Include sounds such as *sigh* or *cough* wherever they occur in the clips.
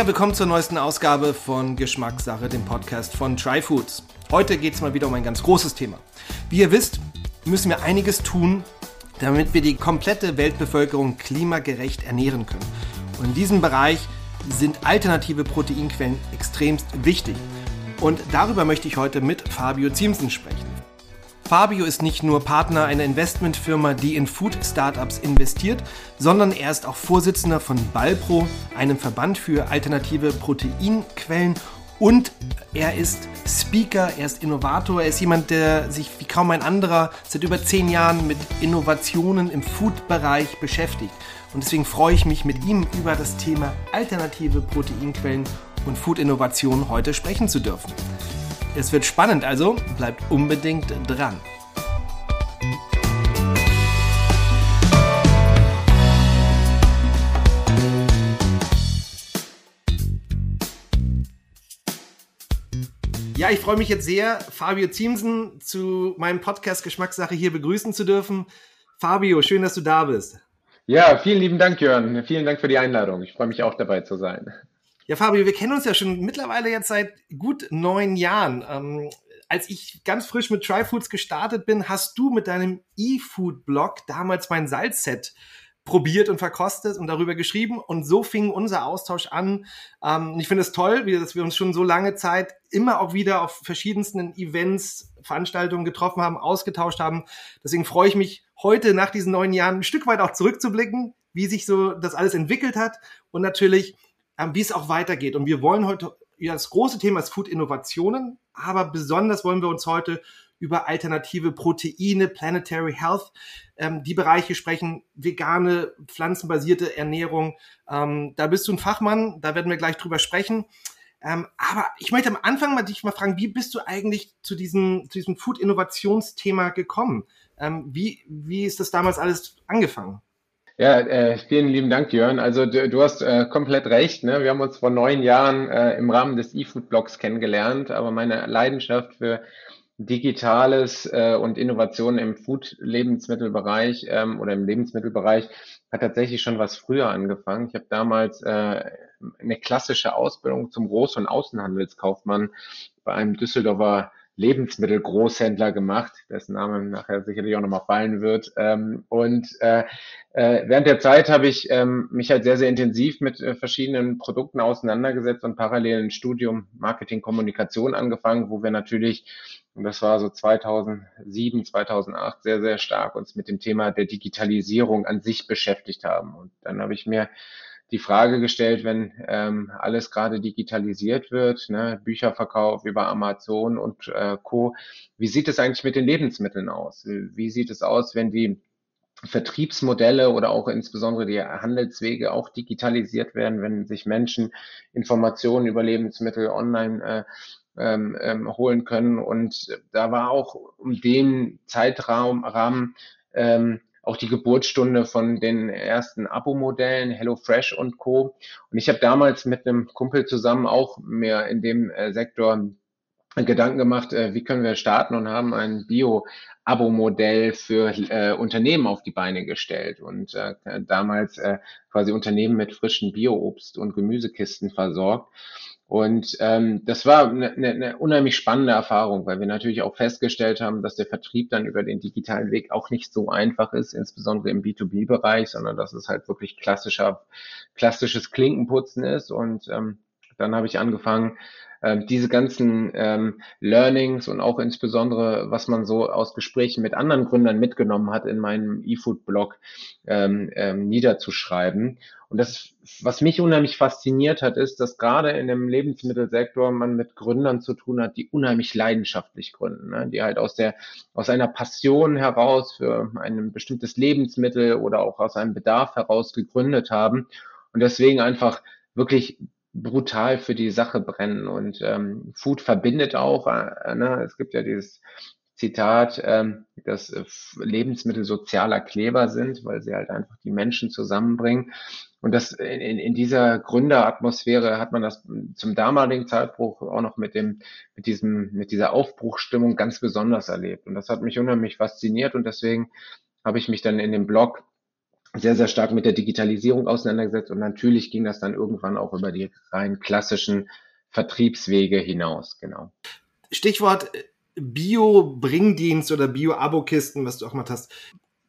Ja, willkommen zur neuesten Ausgabe von Geschmackssache, dem Podcast von Tryfoods. Heute geht es mal wieder um ein ganz großes Thema. Wie ihr wisst, müssen wir einiges tun, damit wir die komplette Weltbevölkerung klimagerecht ernähren können. Und in diesem Bereich sind alternative Proteinquellen extremst wichtig. Und darüber möchte ich heute mit Fabio Ziemsen sprechen. Fabio ist nicht nur Partner einer Investmentfirma, die in Food-Startups investiert, sondern er ist auch Vorsitzender von Balpro, einem Verband für alternative Proteinquellen und er ist Speaker, er ist Innovator, er ist jemand, der sich wie kaum ein anderer seit über zehn Jahren mit Innovationen im Food-Bereich beschäftigt. Und deswegen freue ich mich, mit ihm über das Thema alternative Proteinquellen und Food-Innovation heute sprechen zu dürfen. Es wird spannend, also bleibt unbedingt dran. Ja, ich freue mich jetzt sehr, Fabio Ziemsen zu meinem Podcast Geschmackssache hier begrüßen zu dürfen. Fabio, schön, dass du da bist. Ja, vielen lieben Dank, Jörn. Vielen Dank für die Einladung. Ich freue mich auch dabei zu sein. Ja, Fabio, wir kennen uns ja schon mittlerweile jetzt seit gut neun Jahren. Ähm, als ich ganz frisch mit Tryfoods gestartet bin, hast du mit deinem E-Food-Blog damals mein Salzset probiert und verkostet und darüber geschrieben. Und so fing unser Austausch an. Ähm, ich finde es toll, dass wir uns schon so lange Zeit immer auch wieder auf verschiedensten Events, Veranstaltungen getroffen haben, ausgetauscht haben. Deswegen freue ich mich heute nach diesen neun Jahren ein Stück weit auch zurückzublicken, wie sich so das alles entwickelt hat und natürlich wie es auch weitergeht. Und wir wollen heute, ja, das große Thema ist Food-Innovationen, aber besonders wollen wir uns heute über alternative Proteine, Planetary Health, ähm, die Bereiche sprechen, vegane, pflanzenbasierte Ernährung. Ähm, da bist du ein Fachmann, da werden wir gleich drüber sprechen. Ähm, aber ich möchte am Anfang mal dich mal fragen, wie bist du eigentlich zu diesem, zu diesem Food-Innovationsthema gekommen? Ähm, wie, wie ist das damals alles angefangen? Ja, äh, vielen lieben Dank, Jörn. Also du, du hast äh, komplett recht. Ne? Wir haben uns vor neun Jahren äh, im Rahmen des E-Food-Blogs kennengelernt, aber meine Leidenschaft für Digitales äh, und Innovationen im Food-Lebensmittelbereich ähm, oder im Lebensmittelbereich hat tatsächlich schon was früher angefangen. Ich habe damals äh, eine klassische Ausbildung zum Groß- und Außenhandelskaufmann bei einem Düsseldorfer Lebensmittelgroßhändler gemacht, dessen Name nachher sicherlich auch nochmal fallen wird. Ähm, und äh, äh, während der Zeit habe ich ähm, mich halt sehr, sehr intensiv mit äh, verschiedenen Produkten auseinandergesetzt und parallel ein Studium Marketing Kommunikation angefangen, wo wir natürlich, und das war so 2007, 2008, sehr, sehr stark uns mit dem Thema der Digitalisierung an sich beschäftigt haben. Und dann habe ich mir die Frage gestellt, wenn ähm, alles gerade digitalisiert wird, ne, Bücherverkauf über Amazon und äh, Co. Wie sieht es eigentlich mit den Lebensmitteln aus? Wie sieht es aus, wenn die Vertriebsmodelle oder auch insbesondere die Handelswege auch digitalisiert werden, wenn sich Menschen Informationen über Lebensmittel online äh, ähm, ähm, holen können. Und da war auch um den Zeitraum Rahmen, ähm, auch die Geburtsstunde von den ersten Abo-Modellen, HelloFresh und Co. Und ich habe damals mit einem Kumpel zusammen auch mehr in dem äh, Sektor Gedanken gemacht, äh, wie können wir starten und haben ein Bio-Abo-Modell für äh, Unternehmen auf die Beine gestellt und äh, damals äh, quasi Unternehmen mit frischen Bio-Obst und Gemüsekisten versorgt. Und ähm, das war eine, eine, eine unheimlich spannende Erfahrung, weil wir natürlich auch festgestellt haben, dass der Vertrieb dann über den digitalen Weg auch nicht so einfach ist, insbesondere im B2B-Bereich, sondern dass es halt wirklich klassischer, klassisches Klinkenputzen ist. Und ähm, dann habe ich angefangen, ähm, diese ganzen ähm, Learnings und auch insbesondere, was man so aus Gesprächen mit anderen Gründern mitgenommen hat, in meinem E-Food-Blog ähm, ähm, niederzuschreiben. Und das, was mich unheimlich fasziniert hat, ist, dass gerade in dem Lebensmittelsektor man mit Gründern zu tun hat, die unheimlich leidenschaftlich gründen, ne? die halt aus der, aus einer Passion heraus für ein bestimmtes Lebensmittel oder auch aus einem Bedarf heraus gegründet haben und deswegen einfach wirklich brutal für die Sache brennen. Und ähm, Food verbindet auch. Äh, ne? Es gibt ja dieses Zitat, ähm, dass äh, Lebensmittel sozialer Kleber sind, weil sie halt einfach die Menschen zusammenbringen. Und das in, in dieser Gründeratmosphäre hat man das zum damaligen Zeitbruch auch noch mit dem, mit diesem, mit dieser Aufbruchstimmung ganz besonders erlebt. Und das hat mich unheimlich fasziniert und deswegen habe ich mich dann in dem Blog sehr, sehr stark mit der Digitalisierung auseinandergesetzt und natürlich ging das dann irgendwann auch über die rein klassischen Vertriebswege hinaus, genau. Stichwort äh, Bio-Bringdienst oder Bio-Abo-Kisten, was du auch mal hast.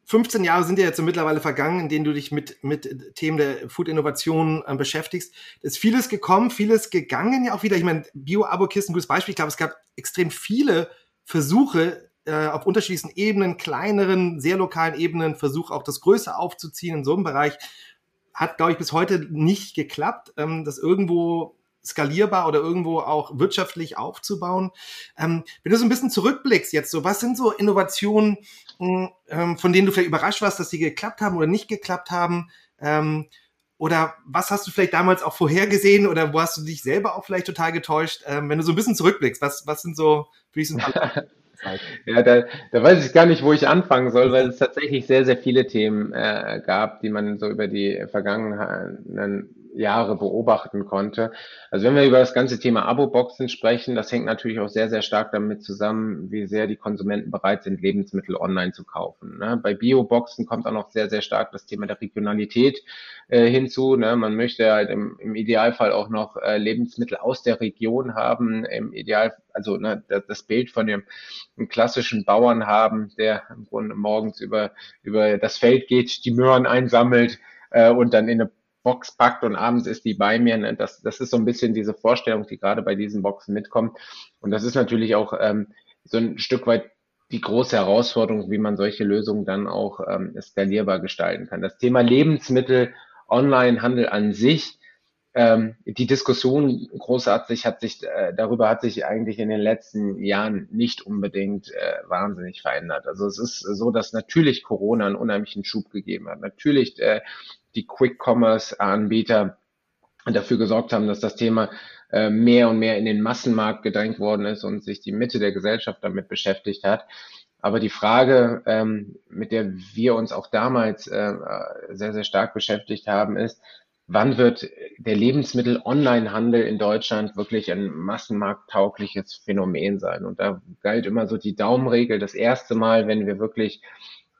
15 Jahre sind ja jetzt so mittlerweile vergangen, in denen du dich mit, mit Themen der Food-Innovation äh, beschäftigst. Es ist vieles gekommen, vieles gegangen ja auch wieder. Ich meine, Bio-Abo-Kisten, gutes Beispiel. Ich glaube, es gab extrem viele Versuche äh, auf unterschiedlichsten Ebenen, kleineren, sehr lokalen Ebenen, Versuch auch das Größe aufzuziehen in so einem Bereich. Hat, glaube ich, bis heute nicht geklappt, ähm, das irgendwo skalierbar oder irgendwo auch wirtschaftlich aufzubauen. Ähm, wenn du so ein bisschen zurückblickst jetzt so, was sind so Innovationen, ähm, von denen du vielleicht überrascht warst, dass die geklappt haben oder nicht geklappt haben? Ähm, oder was hast du vielleicht damals auch vorhergesehen oder wo hast du dich selber auch vielleicht total getäuscht? Ähm, wenn du so ein bisschen zurückblickst, was, was sind so, wie ich so *laughs* Ja, da, da weiß ich gar nicht, wo ich anfangen soll, weil es tatsächlich sehr, sehr viele Themen äh, gab, die man so über die vergangenen Jahre beobachten konnte. Also wenn wir über das ganze Thema Abo-Boxen sprechen, das hängt natürlich auch sehr, sehr stark damit zusammen, wie sehr die Konsumenten bereit sind, Lebensmittel online zu kaufen. Ne? Bei Bio-Boxen kommt auch noch sehr, sehr stark das Thema der Regionalität äh, hinzu. Ne? Man möchte halt im, im Idealfall auch noch äh, Lebensmittel aus der Region haben, im Ideal, also ne, das Bild von dem klassischen Bauern haben, der im Grunde morgens über, über das Feld geht, die Möhren einsammelt äh, und dann in eine Box packt und abends ist die bei mir. Ne? Das, das ist so ein bisschen diese Vorstellung, die gerade bei diesen Boxen mitkommt. Und das ist natürlich auch ähm, so ein Stück weit die große Herausforderung, wie man solche Lösungen dann auch ähm, skalierbar gestalten kann. Das Thema Lebensmittel, Onlinehandel an sich, ähm, die Diskussion großartig hat sich, äh, darüber hat sich eigentlich in den letzten Jahren nicht unbedingt äh, wahnsinnig verändert. Also es ist so, dass natürlich Corona einen unheimlichen Schub gegeben hat. Natürlich äh, die Quick-Commerce-Anbieter dafür gesorgt haben, dass das Thema äh, mehr und mehr in den Massenmarkt gedrängt worden ist und sich die Mitte der Gesellschaft damit beschäftigt hat. Aber die Frage, ähm, mit der wir uns auch damals äh, sehr, sehr stark beschäftigt haben, ist, wann wird der Lebensmittel-Online-Handel in Deutschland wirklich ein massenmarkttaugliches Phänomen sein? Und da galt immer so die Daumenregel. Das erste Mal, wenn wir wirklich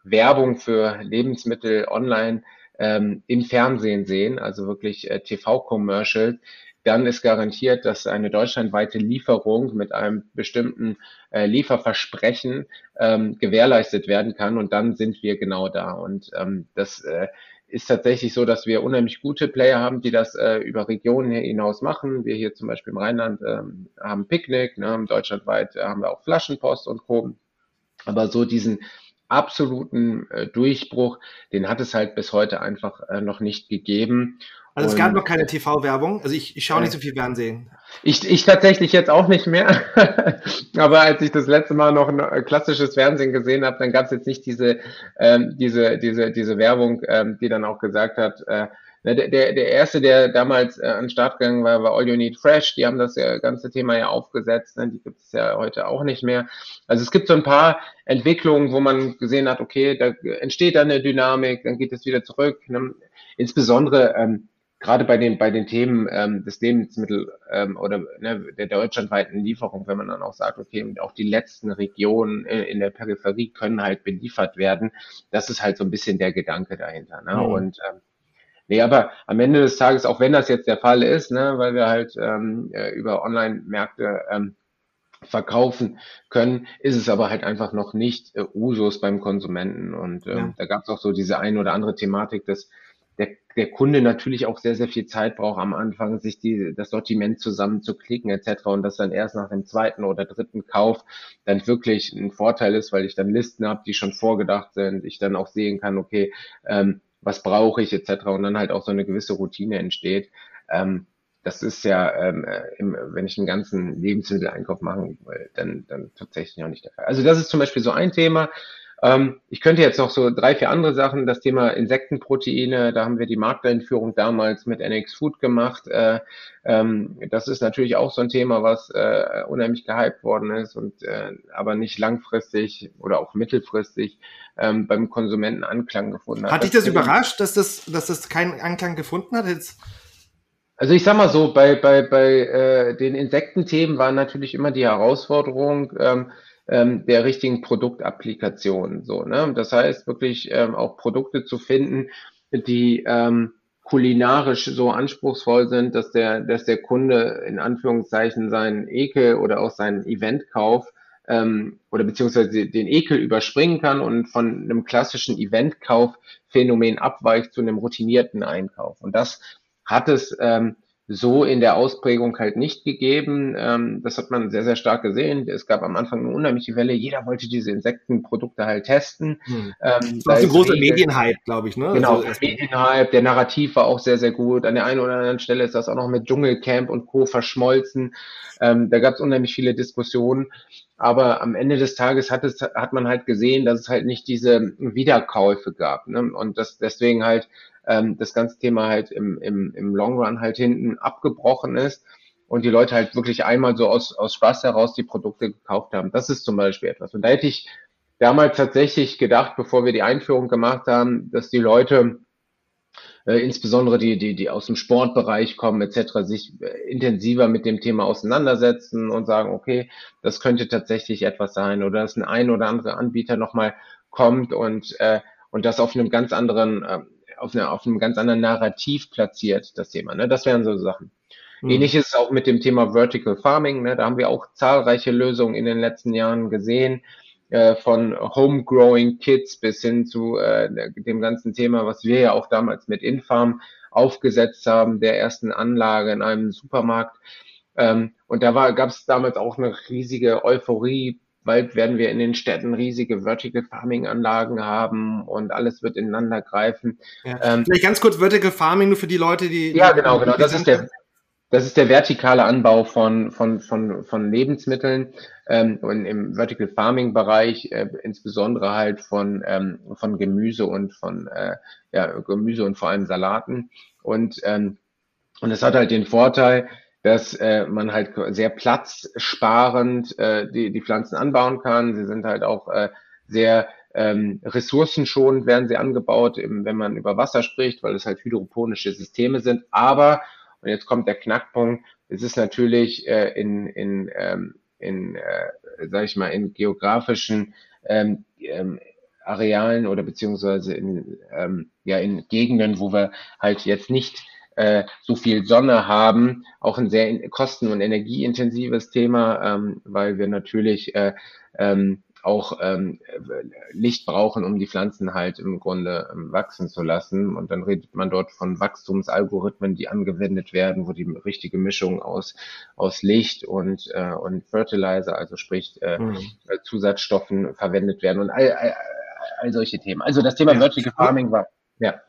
Werbung für Lebensmittel online ähm, im Fernsehen sehen, also wirklich äh, TV-Commercial, dann ist garantiert, dass eine deutschlandweite Lieferung mit einem bestimmten äh, Lieferversprechen ähm, gewährleistet werden kann. Und dann sind wir genau da. Und ähm, das äh, ist tatsächlich so, dass wir unheimlich gute Player haben, die das äh, über Regionen hinaus machen. Wir hier zum Beispiel im Rheinland ähm, haben Picknick, ne, deutschlandweit äh, haben wir auch Flaschenpost und Co. Aber so diesen absoluten äh, Durchbruch, den hat es halt bis heute einfach äh, noch nicht gegeben. Also es gab noch keine TV-Werbung. Also ich, ich schaue nicht so viel Fernsehen. Ich, ich tatsächlich jetzt auch nicht mehr. *laughs* Aber als ich das letzte Mal noch ein äh, klassisches Fernsehen gesehen habe, dann gab es jetzt nicht diese, ähm, diese, diese, diese Werbung, ähm, die dann auch gesagt hat, äh, Ne, der, der, der erste, der damals äh, an den Start gegangen war, war All You Need Fresh. Die haben das ja, ganze Thema ja aufgesetzt. Ne? Die gibt es ja heute auch nicht mehr. Also es gibt so ein paar Entwicklungen, wo man gesehen hat, okay, da entsteht dann eine Dynamik, dann geht es wieder zurück. Ne? Insbesondere ähm, gerade bei den bei den Themen ähm, des Lebensmittel ähm, oder ne, der deutschlandweiten Lieferung, wenn man dann auch sagt, okay, auch die letzten Regionen in, in der Peripherie können halt beliefert werden, das ist halt so ein bisschen der Gedanke dahinter. Ne? Mhm. Und ähm, Nee, aber am Ende des Tages, auch wenn das jetzt der Fall ist, ne, weil wir halt ähm, äh, über Online-Märkte ähm, verkaufen können, ist es aber halt einfach noch nicht äh, Usus beim Konsumenten. Und ähm, ja. da gab es auch so diese eine oder andere Thematik, dass der, Kunde natürlich auch sehr, sehr viel Zeit braucht am Anfang, sich die, das Sortiment zusammenzuklicken etc. Und das dann erst nach dem zweiten oder dritten Kauf dann wirklich ein Vorteil ist, weil ich dann Listen habe, die schon vorgedacht sind, ich dann auch sehen kann, okay, ähm, was brauche ich etc. und dann halt auch so eine gewisse Routine entsteht. Ähm, das ist ja, ähm, äh, im, wenn ich einen ganzen Lebensmitteleinkauf machen will, dann, dann tatsächlich noch nicht der Fall. Also das ist zum Beispiel so ein Thema. Ähm, ich könnte jetzt noch so drei, vier andere Sachen. Das Thema Insektenproteine, da haben wir die Markteinführung damals mit NX Food gemacht. Äh, ähm, das ist natürlich auch so ein Thema, was äh, unheimlich gehypt worden ist und äh, aber nicht langfristig oder auch mittelfristig ähm, beim Konsumenten Anklang gefunden hat. Hat dich das, das überrascht, dass das, dass das keinen Anklang gefunden hat? Jetzt also ich sag mal so, bei, bei, bei äh, den Insektenthemen war natürlich immer die Herausforderung, ähm, ähm, der richtigen Produktapplikation. So, ne? Das heißt wirklich ähm, auch Produkte zu finden, die ähm, kulinarisch so anspruchsvoll sind, dass der, dass der Kunde in Anführungszeichen seinen Ekel oder auch seinen Eventkauf ähm, oder beziehungsweise den Ekel überspringen kann und von einem klassischen Eventkaufphänomen abweicht zu einem routinierten Einkauf. Und das hat es ähm, so in der Ausprägung halt nicht gegeben. Ähm, das hat man sehr, sehr stark gesehen. Es gab am Anfang eine unheimliche Welle. Jeder wollte diese Insektenprodukte halt testen. Hm. Ähm, das war ein großer Medienhype, glaube ich. Ne? Genau, also, Medienhype. Der Narrativ war auch sehr, sehr gut. An der einen oder anderen Stelle ist das auch noch mit Dschungelcamp und Co. verschmolzen. Ähm, da gab es unheimlich viele Diskussionen. Aber am Ende des Tages hat es, hat man halt gesehen, dass es halt nicht diese Wiederkäufe gab. Ne? Und das deswegen halt ähm, das ganze Thema halt im, im, im Long Run halt hinten abgebrochen ist und die Leute halt wirklich einmal so aus, aus Spaß heraus die Produkte gekauft haben. Das ist zum Beispiel etwas. Und da hätte ich damals tatsächlich gedacht, bevor wir die Einführung gemacht haben, dass die Leute äh, insbesondere die, die, die aus dem Sportbereich kommen etc., sich äh, intensiver mit dem Thema auseinandersetzen und sagen, okay, das könnte tatsächlich etwas sein oder dass ein ein oder andere Anbieter nochmal kommt und, äh, und das auf einem ganz anderen äh, auf, eine, auf einem ganz anderen Narrativ platziert, das Thema. Ne? Das wären so Sachen. Mhm. Ähnlich ist es auch mit dem Thema Vertical Farming. Ne? Da haben wir auch zahlreiche Lösungen in den letzten Jahren gesehen, äh, von Homegrowing Kits bis hin zu äh, dem ganzen Thema, was wir ja auch damals mit Infarm aufgesetzt haben, der ersten Anlage in einem Supermarkt. Ähm, und da gab es damals auch eine riesige Euphorie Bald werden wir in den Städten riesige Vertical Farming Anlagen haben und alles wird ineinander greifen. Ja. Ähm, Vielleicht ganz kurz Vertical Farming nur für die Leute, die. Ja, genau, genau. Das ist der, das ist der vertikale Anbau von, von, von, von Lebensmitteln ähm, und im Vertical Farming Bereich äh, insbesondere halt von, ähm, von Gemüse und von äh, ja, Gemüse und vor allem Salaten. Und, ähm, und es hat halt den Vorteil, dass äh, man halt sehr platzsparend äh, die, die Pflanzen anbauen kann. Sie sind halt auch äh, sehr ähm, ressourcenschonend werden sie angebaut, eben, wenn man über Wasser spricht, weil es halt hydroponische Systeme sind. Aber, und jetzt kommt der Knackpunkt, es ist natürlich äh, in, in, ähm, in äh, sag ich mal, in geografischen ähm, ähm, Arealen oder beziehungsweise in, ähm, ja, in Gegenden, wo wir halt jetzt nicht äh, so viel Sonne haben, auch ein sehr kosten- und energieintensives Thema, ähm, weil wir natürlich äh, ähm, auch ähm, Licht brauchen, um die Pflanzen halt im Grunde ähm, wachsen zu lassen. Und dann redet man dort von Wachstumsalgorithmen, die angewendet werden, wo die richtige Mischung aus, aus Licht und, äh, und Fertilizer, also sprich äh, mhm. Zusatzstoffen verwendet werden und all, all, all solche Themen. Also das Thema ja. Vertical Farming war ja.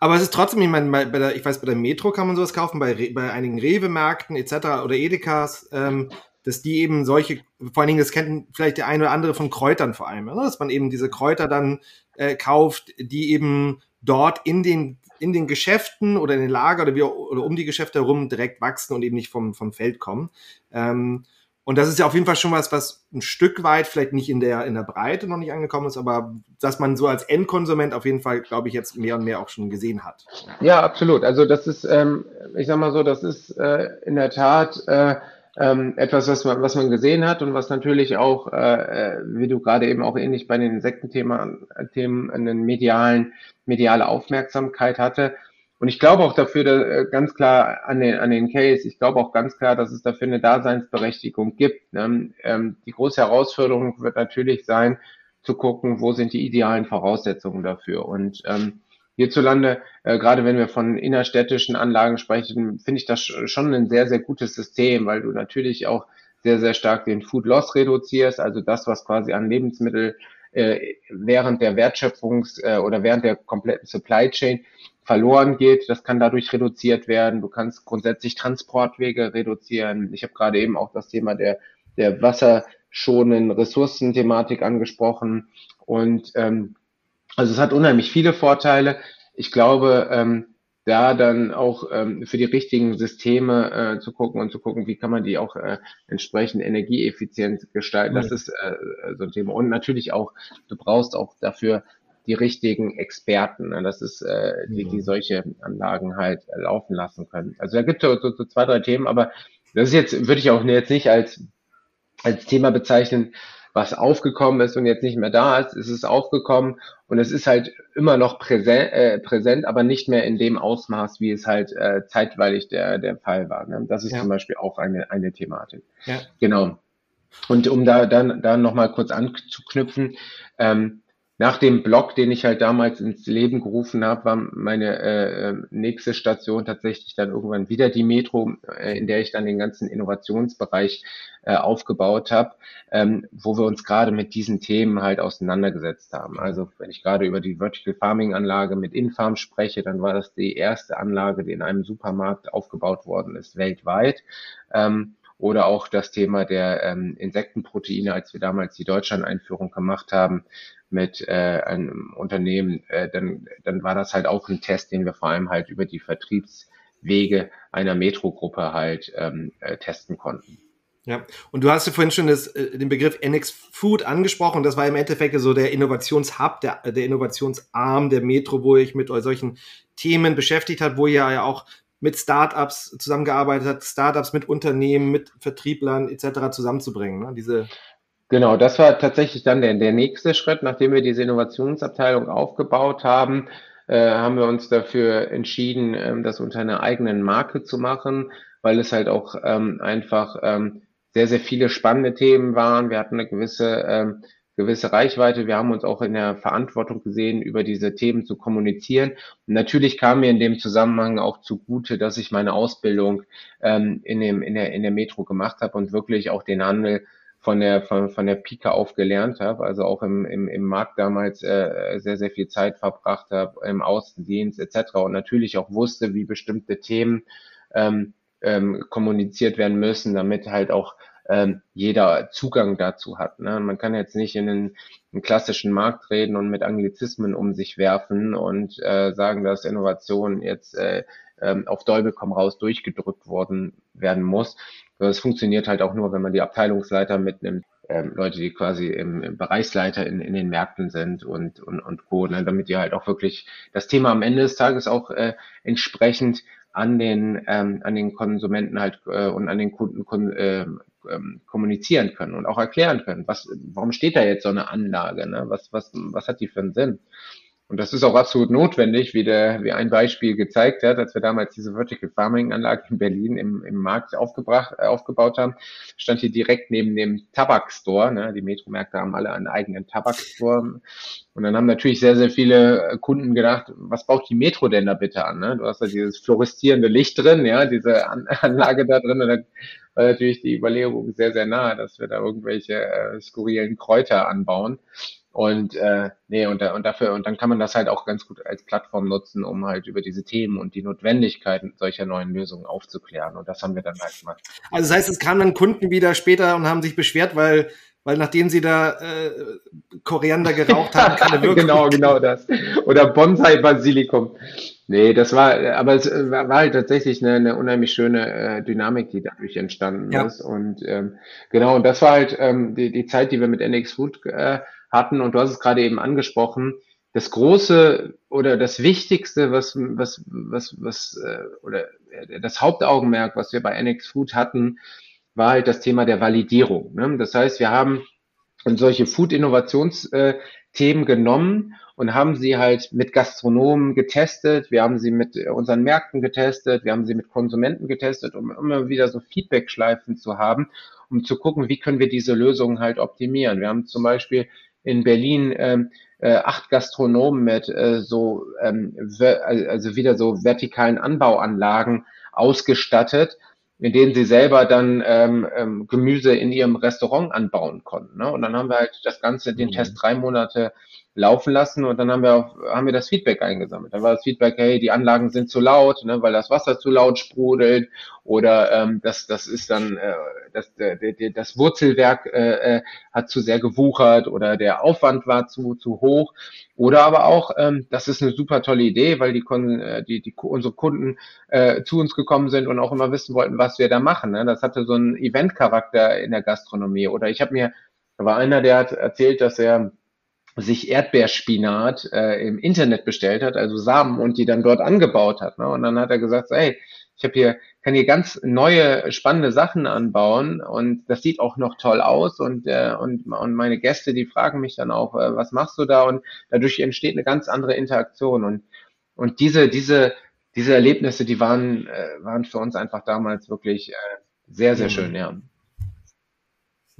Aber es ist trotzdem, ich meine, bei der, ich weiß, bei der Metro kann man sowas kaufen, bei, bei einigen Rewe-Märkten etc. oder Edekas, ähm, dass die eben solche, vor allen Dingen, das kennt vielleicht der eine oder andere von Kräutern vor allem, oder? dass man eben diese Kräuter dann äh, kauft, die eben dort in den in den Geschäften oder in den Lager oder, wie, oder um die Geschäfte herum direkt wachsen und eben nicht vom, vom Feld kommen. Ähm, und das ist ja auf jeden Fall schon was, was ein Stück weit vielleicht nicht in der, in der Breite noch nicht angekommen ist, aber dass man so als Endkonsument auf jeden Fall, glaube ich, jetzt mehr und mehr auch schon gesehen hat. Ja, absolut. Also das ist, ähm, ich sag mal so, das ist äh, in der Tat äh, ähm, etwas, was man, was man gesehen hat und was natürlich auch, äh, äh wie du gerade eben auch ähnlich bei den Insektenthemen Themen eine medialen, mediale Aufmerksamkeit hatte. Und ich glaube auch dafür dass, äh, ganz klar an den, an den Case, ich glaube auch ganz klar, dass es dafür eine Daseinsberechtigung gibt. Ne? Ähm, die große Herausforderung wird natürlich sein, zu gucken, wo sind die idealen Voraussetzungen dafür. Und ähm, hierzulande, äh, gerade wenn wir von innerstädtischen Anlagen sprechen, finde ich das schon ein sehr, sehr gutes System, weil du natürlich auch sehr, sehr stark den Food Loss reduzierst, also das, was quasi an Lebensmittel äh, während der Wertschöpfungs- äh, oder während der kompletten Supply Chain verloren geht. Das kann dadurch reduziert werden. Du kannst grundsätzlich Transportwege reduzieren. Ich habe gerade eben auch das Thema der, der wasserschonenden Ressourcenthematik angesprochen. Und ähm, also es hat unheimlich viele Vorteile. Ich glaube, ähm, da dann auch ähm, für die richtigen Systeme äh, zu gucken und zu gucken, wie kann man die auch äh, entsprechend energieeffizient gestalten. Das ist äh, so ein Thema. Und natürlich auch, du brauchst auch dafür die richtigen Experten. Ne? Das ist, äh, die, die mhm. solche Anlagen halt äh, laufen lassen können. Also da gibt es so, so zwei, drei Themen, aber das ist jetzt, würde ich auch jetzt nicht als, als Thema bezeichnen, was aufgekommen ist und jetzt nicht mehr da ist, ist es aufgekommen und es ist halt immer noch präsent, äh, präsent aber nicht mehr in dem Ausmaß, wie es halt äh, zeitweilig der, der Fall war. Ne? Das ist ja. zum Beispiel auch eine, eine Thematik. Ja. Genau. Und um da dann, dann nochmal kurz anzuknüpfen, ähm, nach dem Blog, den ich halt damals ins Leben gerufen habe, war meine äh, ähm, nächste Station tatsächlich dann irgendwann wieder die Metro, äh, in der ich dann den ganzen Innovationsbereich äh, aufgebaut habe, ähm, wo wir uns gerade mit diesen Themen halt auseinandergesetzt haben. Also wenn ich gerade über die Vertical Farming Anlage mit Infarm spreche, dann war das die erste Anlage, die in einem Supermarkt aufgebaut worden ist weltweit. Ähm, oder auch das Thema der ähm, Insektenproteine, als wir damals die Deutschland-Einführung gemacht haben, mit äh, einem Unternehmen, äh, dann, dann war das halt auch ein Test, den wir vor allem halt über die Vertriebswege einer Metro-Gruppe halt ähm, äh, testen konnten. Ja, und du hast ja vorhin schon das, äh, den Begriff NX Food angesprochen. Das war im Endeffekt so der Innovationshub, der, der Innovationsarm der Metro, wo ich mit solchen Themen beschäftigt hat, wo ihr ja auch mit Startups zusammengearbeitet hat, Startups mit Unternehmen, mit Vertrieblern etc. zusammenzubringen. Ne? Diese Genau, das war tatsächlich dann der, der nächste Schritt. Nachdem wir diese Innovationsabteilung aufgebaut haben, äh, haben wir uns dafür entschieden, ähm, das unter einer eigenen Marke zu machen, weil es halt auch ähm, einfach ähm, sehr, sehr viele spannende Themen waren. Wir hatten eine gewisse, gewisse Reichweite. Wir haben uns auch in der Verantwortung gesehen, über diese Themen zu kommunizieren. Und natürlich kam mir in dem Zusammenhang auch zugute, dass ich meine Ausbildung ähm, in, dem, in, der, in der Metro gemacht habe und wirklich auch den Handel von der von, von der Pika auf gelernt habe, also auch im, im, im Markt damals äh, sehr, sehr viel Zeit verbracht habe, im Außendienst etc. und natürlich auch wusste, wie bestimmte Themen ähm, ähm, kommuniziert werden müssen, damit halt auch ähm, jeder Zugang dazu hat. Ne? Man kann jetzt nicht in einen, einen klassischen Markt reden und mit Anglizismen um sich werfen und äh, sagen, dass Innovation jetzt äh, ähm, auf Däubel komm raus durchgedrückt worden werden muss. Das funktioniert halt auch nur, wenn man die Abteilungsleiter mitnimmt, ähm, Leute, die quasi im, im Bereichsleiter in, in den Märkten sind und, und, und Co., ne, damit die halt auch wirklich das Thema am Ende des Tages auch äh, entsprechend an den, ähm, an den Konsumenten halt äh, und an den Kunden kon äh, ähm, kommunizieren können und auch erklären können, was, warum steht da jetzt so eine Anlage, ne? was, was, was hat die für einen Sinn? Und das ist auch absolut notwendig, wie, der, wie ein Beispiel gezeigt hat, als wir damals diese Vertical Farming Anlage in Berlin im, im Markt aufgebracht, äh, aufgebaut haben, stand hier direkt neben dem Tabakstore. Ne? Die Metromärkte haben alle einen eigenen Tabakstore. Und dann haben natürlich sehr, sehr viele Kunden gedacht, was braucht die Metro denn da bitte an? Ne? Du hast da dieses fluoreszierende Licht drin, ja, diese an *laughs* Anlage da drin. Und dann war natürlich die Überlegung sehr, sehr nahe, dass wir da irgendwelche äh, skurrilen Kräuter anbauen. Und äh, nee, und, und dafür, und dann kann man das halt auch ganz gut als Plattform nutzen, um halt über diese Themen und die Notwendigkeiten solcher neuen Lösungen aufzuklären. Und das haben wir dann halt gemacht. Also das heißt, es kamen dann Kunden wieder später und haben sich beschwert, weil weil nachdem sie da äh, Koriander geraucht haben, keine *laughs* Wirkung. genau, genau das. Oder Bonsai-Basilikum. Nee, das war, aber es war halt tatsächlich eine, eine unheimlich schöne äh, Dynamik, die dadurch entstanden ja. ist. Und ähm, genau, und das war halt ähm, die, die Zeit, die wir mit NX Food äh, hatten. Und du hast es gerade eben angesprochen. Das große oder das Wichtigste, was, was, was, was, äh, oder das Hauptaugenmerk, was wir bei NX Food hatten, war halt das Thema der Validierung. Ne? Das heißt, wir haben solche Food-Innovationsthemen genommen und haben sie halt mit Gastronomen getestet, wir haben sie mit unseren Märkten getestet, wir haben sie mit Konsumenten getestet, um immer wieder so Feedback-Schleifen zu haben, um zu gucken, wie können wir diese Lösungen halt optimieren. Wir haben zum Beispiel in Berlin ähm, äh, acht Gastronomen mit äh, so ähm, also wieder so vertikalen Anbauanlagen ausgestattet, in denen sie selber dann ähm, ähm, Gemüse in ihrem Restaurant anbauen konnten. Ne? Und dann haben wir halt das Ganze, den mhm. Test drei Monate laufen lassen und dann haben wir auch, haben wir das Feedback eingesammelt. Dann war das Feedback, hey, die Anlagen sind zu laut, ne, weil das Wasser zu laut sprudelt oder ähm, das, das ist dann äh, das, äh, das Wurzelwerk äh, äh, hat zu sehr gewuchert oder der Aufwand war zu, zu hoch. Oder aber auch, ähm, das ist eine super tolle Idee, weil die, äh, die, die unsere Kunden äh, zu uns gekommen sind und auch immer wissen wollten, was wir da machen. Ne? Das hatte so einen Eventcharakter in der Gastronomie. Oder ich habe mir, da war einer, der hat erzählt, dass er sich Erdbeerspinat äh, im Internet bestellt hat, also Samen und die dann dort angebaut hat. Ne? Und dann hat er gesagt, hey, ich habe hier, kann hier ganz neue, spannende Sachen anbauen und das sieht auch noch toll aus und, äh, und, und meine Gäste, die fragen mich dann auch, äh, was machst du da? Und dadurch entsteht eine ganz andere Interaktion und, und diese, diese, diese Erlebnisse, die waren, äh, waren für uns einfach damals wirklich äh, sehr, sehr mhm. schön, ja.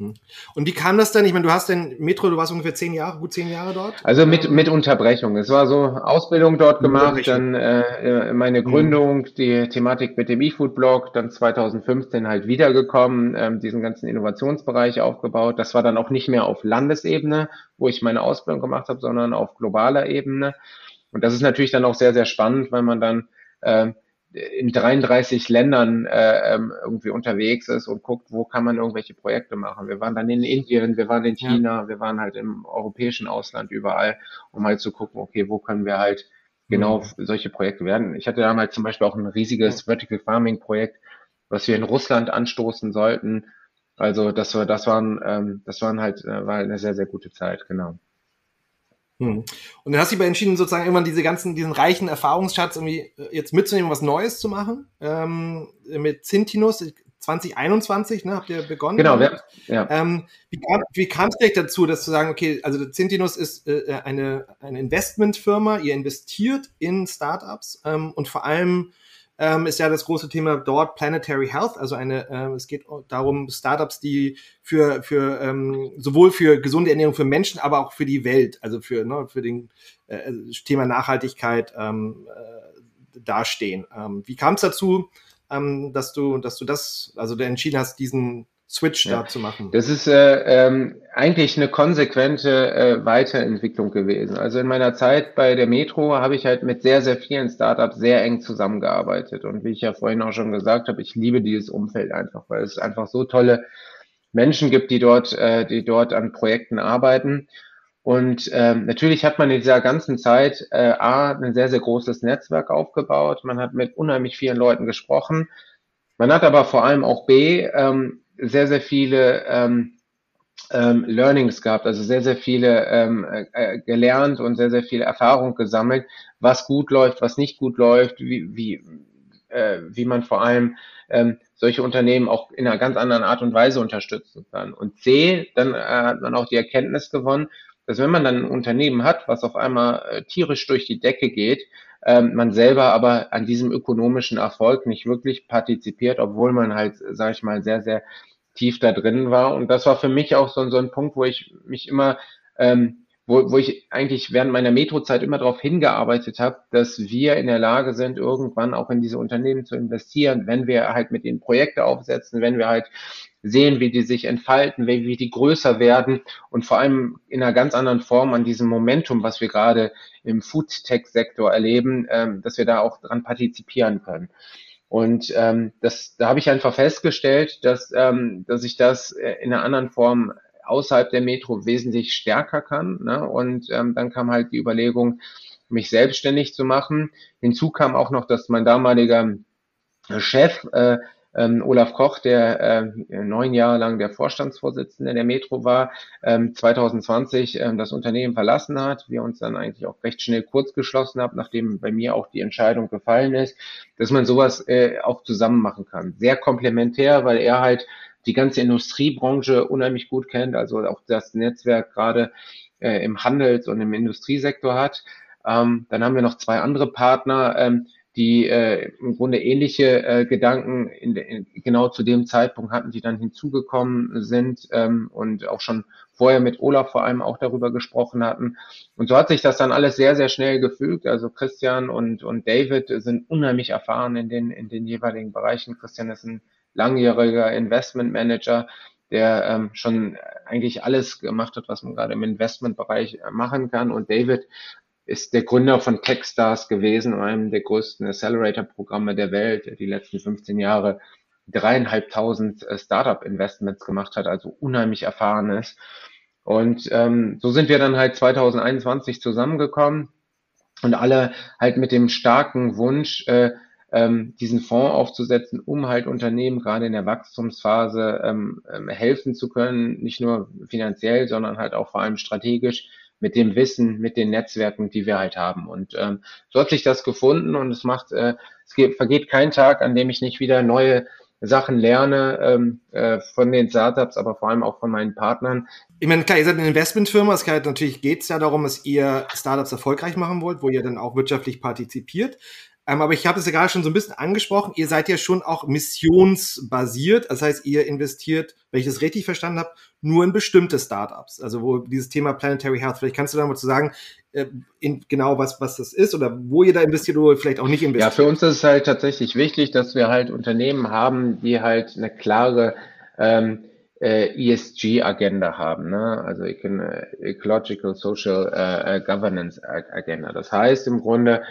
Hm. Und wie kam das denn? Ich meine, du hast den Metro, du warst ungefähr zehn Jahre, gut zehn Jahre dort? Also mit, mit Unterbrechung. Es war so Ausbildung dort gemacht, dann äh, meine hm. Gründung, die Thematik mit dem eFood-Blog, dann 2015 halt wiedergekommen, ähm, diesen ganzen Innovationsbereich aufgebaut. Das war dann auch nicht mehr auf Landesebene, wo ich meine Ausbildung gemacht habe, sondern auf globaler Ebene. Und das ist natürlich dann auch sehr, sehr spannend, weil man dann äh, in 33 Ländern äh, ähm, irgendwie unterwegs ist und guckt, wo kann man irgendwelche Projekte machen. Wir waren dann in Indien, wir waren in China, ja. wir waren halt im europäischen Ausland überall, um halt zu gucken, okay, wo können wir halt genau mhm. solche Projekte werden. Ich hatte damals zum Beispiel auch ein riesiges Vertical Farming Projekt, was wir in Russland anstoßen sollten. Also das war, das waren, ähm, das waren halt, äh, war eine sehr, sehr gute Zeit, genau. Hm. Und dann hast du dich entschieden, sozusagen irgendwann diese ganzen, diesen reichen Erfahrungsschatz irgendwie äh, jetzt mitzunehmen, was Neues zu machen. Ähm, mit Cintinus 2021, ne, habt ihr begonnen? Genau, ja. ja. Ähm, wie, kam, wie kam es direkt dazu, dass zu sagen, okay, also Cintinus ist äh, eine, eine Investmentfirma, ihr investiert in Startups ähm, und vor allem ähm, ist ja das große Thema dort Planetary Health. Also eine, äh, es geht darum, Startups, die für, für ähm, sowohl für gesunde Ernährung für Menschen, aber auch für die Welt, also für, ne, für den äh, Thema Nachhaltigkeit ähm, äh, dastehen. Ähm, wie kam es dazu, ähm, dass du, dass du das, also du entschieden hast, diesen Switch ja. da zu machen? Das ist äh, ähm, eigentlich eine konsequente äh, Weiterentwicklung gewesen. Also in meiner Zeit bei der Metro habe ich halt mit sehr, sehr vielen Startups sehr eng zusammengearbeitet. Und wie ich ja vorhin auch schon gesagt habe, ich liebe dieses Umfeld einfach, weil es einfach so tolle Menschen gibt, die dort, äh, die dort an Projekten arbeiten. Und ähm, natürlich hat man in dieser ganzen Zeit äh, A, ein sehr, sehr großes Netzwerk aufgebaut. Man hat mit unheimlich vielen Leuten gesprochen. Man hat aber vor allem auch B, ähm, sehr, sehr viele ähm, ähm, Learnings gehabt, also sehr, sehr viele ähm, äh, gelernt und sehr, sehr viel Erfahrung gesammelt, was gut läuft, was nicht gut läuft, wie, wie, äh, wie man vor allem ähm, solche Unternehmen auch in einer ganz anderen Art und Weise unterstützen kann. Und C, dann äh, hat man auch die Erkenntnis gewonnen, dass wenn man dann ein Unternehmen hat, was auf einmal äh, tierisch durch die Decke geht, ähm, man selber aber an diesem ökonomischen Erfolg nicht wirklich partizipiert, obwohl man halt, sage ich mal, sehr, sehr tief da drin war. Und das war für mich auch so, so ein Punkt, wo ich mich immer, ähm, wo, wo ich eigentlich während meiner Metrozeit immer darauf hingearbeitet habe, dass wir in der Lage sind, irgendwann auch in diese Unternehmen zu investieren, wenn wir halt mit ihnen Projekte aufsetzen, wenn wir halt sehen, wie die sich entfalten, wie, wie die größer werden und vor allem in einer ganz anderen Form an diesem Momentum, was wir gerade im Food-Tech-Sektor erleben, ähm, dass wir da auch dran partizipieren können. Und ähm, das, da habe ich einfach festgestellt, dass, ähm, dass ich das äh, in einer anderen Form außerhalb der Metro wesentlich stärker kann. Ne? Und ähm, dann kam halt die Überlegung, mich selbstständig zu machen. Hinzu kam auch noch, dass mein damaliger Chef äh, ähm, Olaf Koch, der äh, neun Jahre lang der Vorstandsvorsitzende der Metro war, ähm, 2020 ähm, das Unternehmen verlassen hat. Wir uns dann eigentlich auch recht schnell kurz geschlossen haben, nachdem bei mir auch die Entscheidung gefallen ist, dass man sowas äh, auch zusammen machen kann. Sehr komplementär, weil er halt die ganze Industriebranche unheimlich gut kennt, also auch das Netzwerk gerade äh, im Handels- und im Industriesektor hat. Ähm, dann haben wir noch zwei andere Partner, ähm, die äh, im Grunde ähnliche äh, Gedanken in, in, genau zu dem Zeitpunkt hatten, die dann hinzugekommen sind ähm, und auch schon vorher mit Olaf vor allem auch darüber gesprochen hatten. Und so hat sich das dann alles sehr, sehr schnell gefügt. Also Christian und, und David sind unheimlich erfahren in den, in den jeweiligen Bereichen. Christian ist ein langjähriger Investment Manager, der ähm, schon eigentlich alles gemacht hat, was man gerade im Investmentbereich machen kann. Und David ist der Gründer von Techstars gewesen, einem der größten Accelerator-Programme der Welt, der die letzten 15 Jahre dreieinhalbtausend äh, Startup-Investments gemacht hat, also unheimlich erfahren ist. Und ähm, so sind wir dann halt 2021 zusammengekommen und alle halt mit dem starken Wunsch, äh, ähm, diesen Fonds aufzusetzen, um halt Unternehmen gerade in der Wachstumsphase ähm, ähm helfen zu können, nicht nur finanziell, sondern halt auch vor allem strategisch mit dem Wissen, mit den Netzwerken, die wir halt haben. Und ähm, so hat sich das gefunden und es macht, äh, es geht, vergeht kein Tag, an dem ich nicht wieder neue Sachen lerne ähm, äh, von den Startups, aber vor allem auch von meinen Partnern. Ich meine, klar, ihr seid eine Investmentfirma, es geht, natürlich geht es ja darum, dass ihr Startups erfolgreich machen wollt, wo ihr dann auch wirtschaftlich partizipiert. Ähm, aber ich habe es ja gerade schon so ein bisschen angesprochen, ihr seid ja schon auch missionsbasiert. Das heißt, ihr investiert, wenn ich das richtig verstanden habe, nur in bestimmte Startups. Also wo dieses Thema Planetary Health, vielleicht kannst du da mal zu sagen, äh, in, genau was, was das ist oder wo ihr da investiert oder vielleicht auch nicht investiert. Ja, für uns ist es halt tatsächlich wichtig, dass wir halt Unternehmen haben, die halt eine klare ähm, äh, ESG-Agenda haben, ne? also Ecological Social äh, äh, Governance Agenda. Das heißt im Grunde,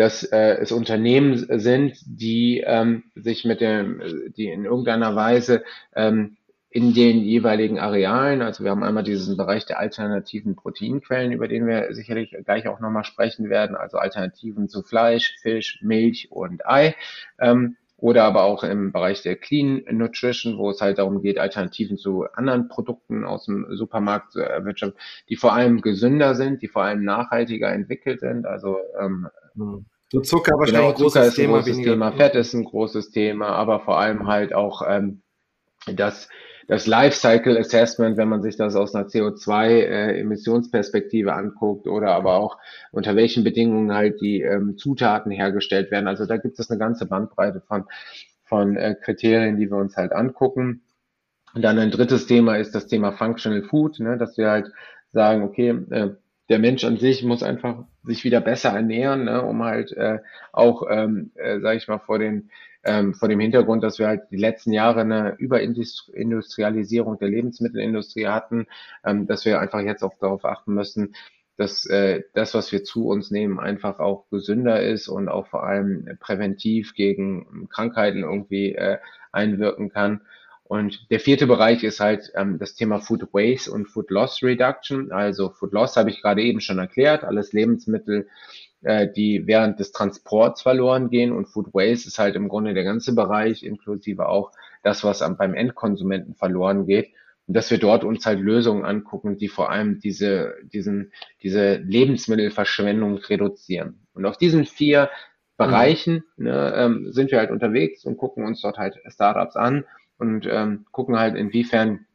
dass äh, es Unternehmen sind, die ähm, sich mit dem, die in irgendeiner Weise ähm, in den jeweiligen Arealen, also wir haben einmal diesen Bereich der alternativen Proteinquellen, über den wir sicherlich gleich auch nochmal sprechen werden, also Alternativen zu Fleisch, Fisch, Milch und Ei. Ähm, oder aber auch im Bereich der Clean Nutrition, wo es halt darum geht, Alternativen zu anderen Produkten aus dem Supermarkt zu erwirtschaften, die vor allem gesünder sind, die vor allem nachhaltiger entwickelt sind. Also ähm, hm. so Zucker wahrscheinlich genau, Zucker ist ein großes Thema, Thema, Fett ist ein großes Thema, aber vor allem halt auch ähm, das das Lifecycle Assessment, wenn man sich das aus einer CO2-Emissionsperspektive äh, anguckt oder aber auch unter welchen Bedingungen halt die ähm, Zutaten hergestellt werden. Also da gibt es eine ganze Bandbreite von, von äh, Kriterien, die wir uns halt angucken. Und dann ein drittes Thema ist das Thema Functional Food, ne, dass wir halt sagen, okay, äh, der Mensch an sich muss einfach sich wieder besser ernähren, ne, um halt äh, auch, ähm, äh, sage ich mal, vor den ähm, vor dem Hintergrund, dass wir halt die letzten Jahre eine Überindustrialisierung der Lebensmittelindustrie hatten, ähm, dass wir einfach jetzt auch darauf achten müssen, dass äh, das, was wir zu uns nehmen, einfach auch gesünder ist und auch vor allem präventiv gegen Krankheiten irgendwie äh, einwirken kann. Und der vierte Bereich ist halt ähm, das Thema Food Waste und Food Loss Reduction. Also Food Loss habe ich gerade eben schon erklärt, alles Lebensmittel, äh, die während des Transports verloren gehen. Und Food Waste ist halt im Grunde der ganze Bereich, inklusive auch das, was beim Endkonsumenten verloren geht. Und dass wir dort uns halt Lösungen angucken, die vor allem diese, diesen, diese Lebensmittelverschwendung reduzieren. Und auf diesen vier Bereichen mhm. ne, ähm, sind wir halt unterwegs und gucken uns dort halt Startups an und ähm, gucken halt, inwiefern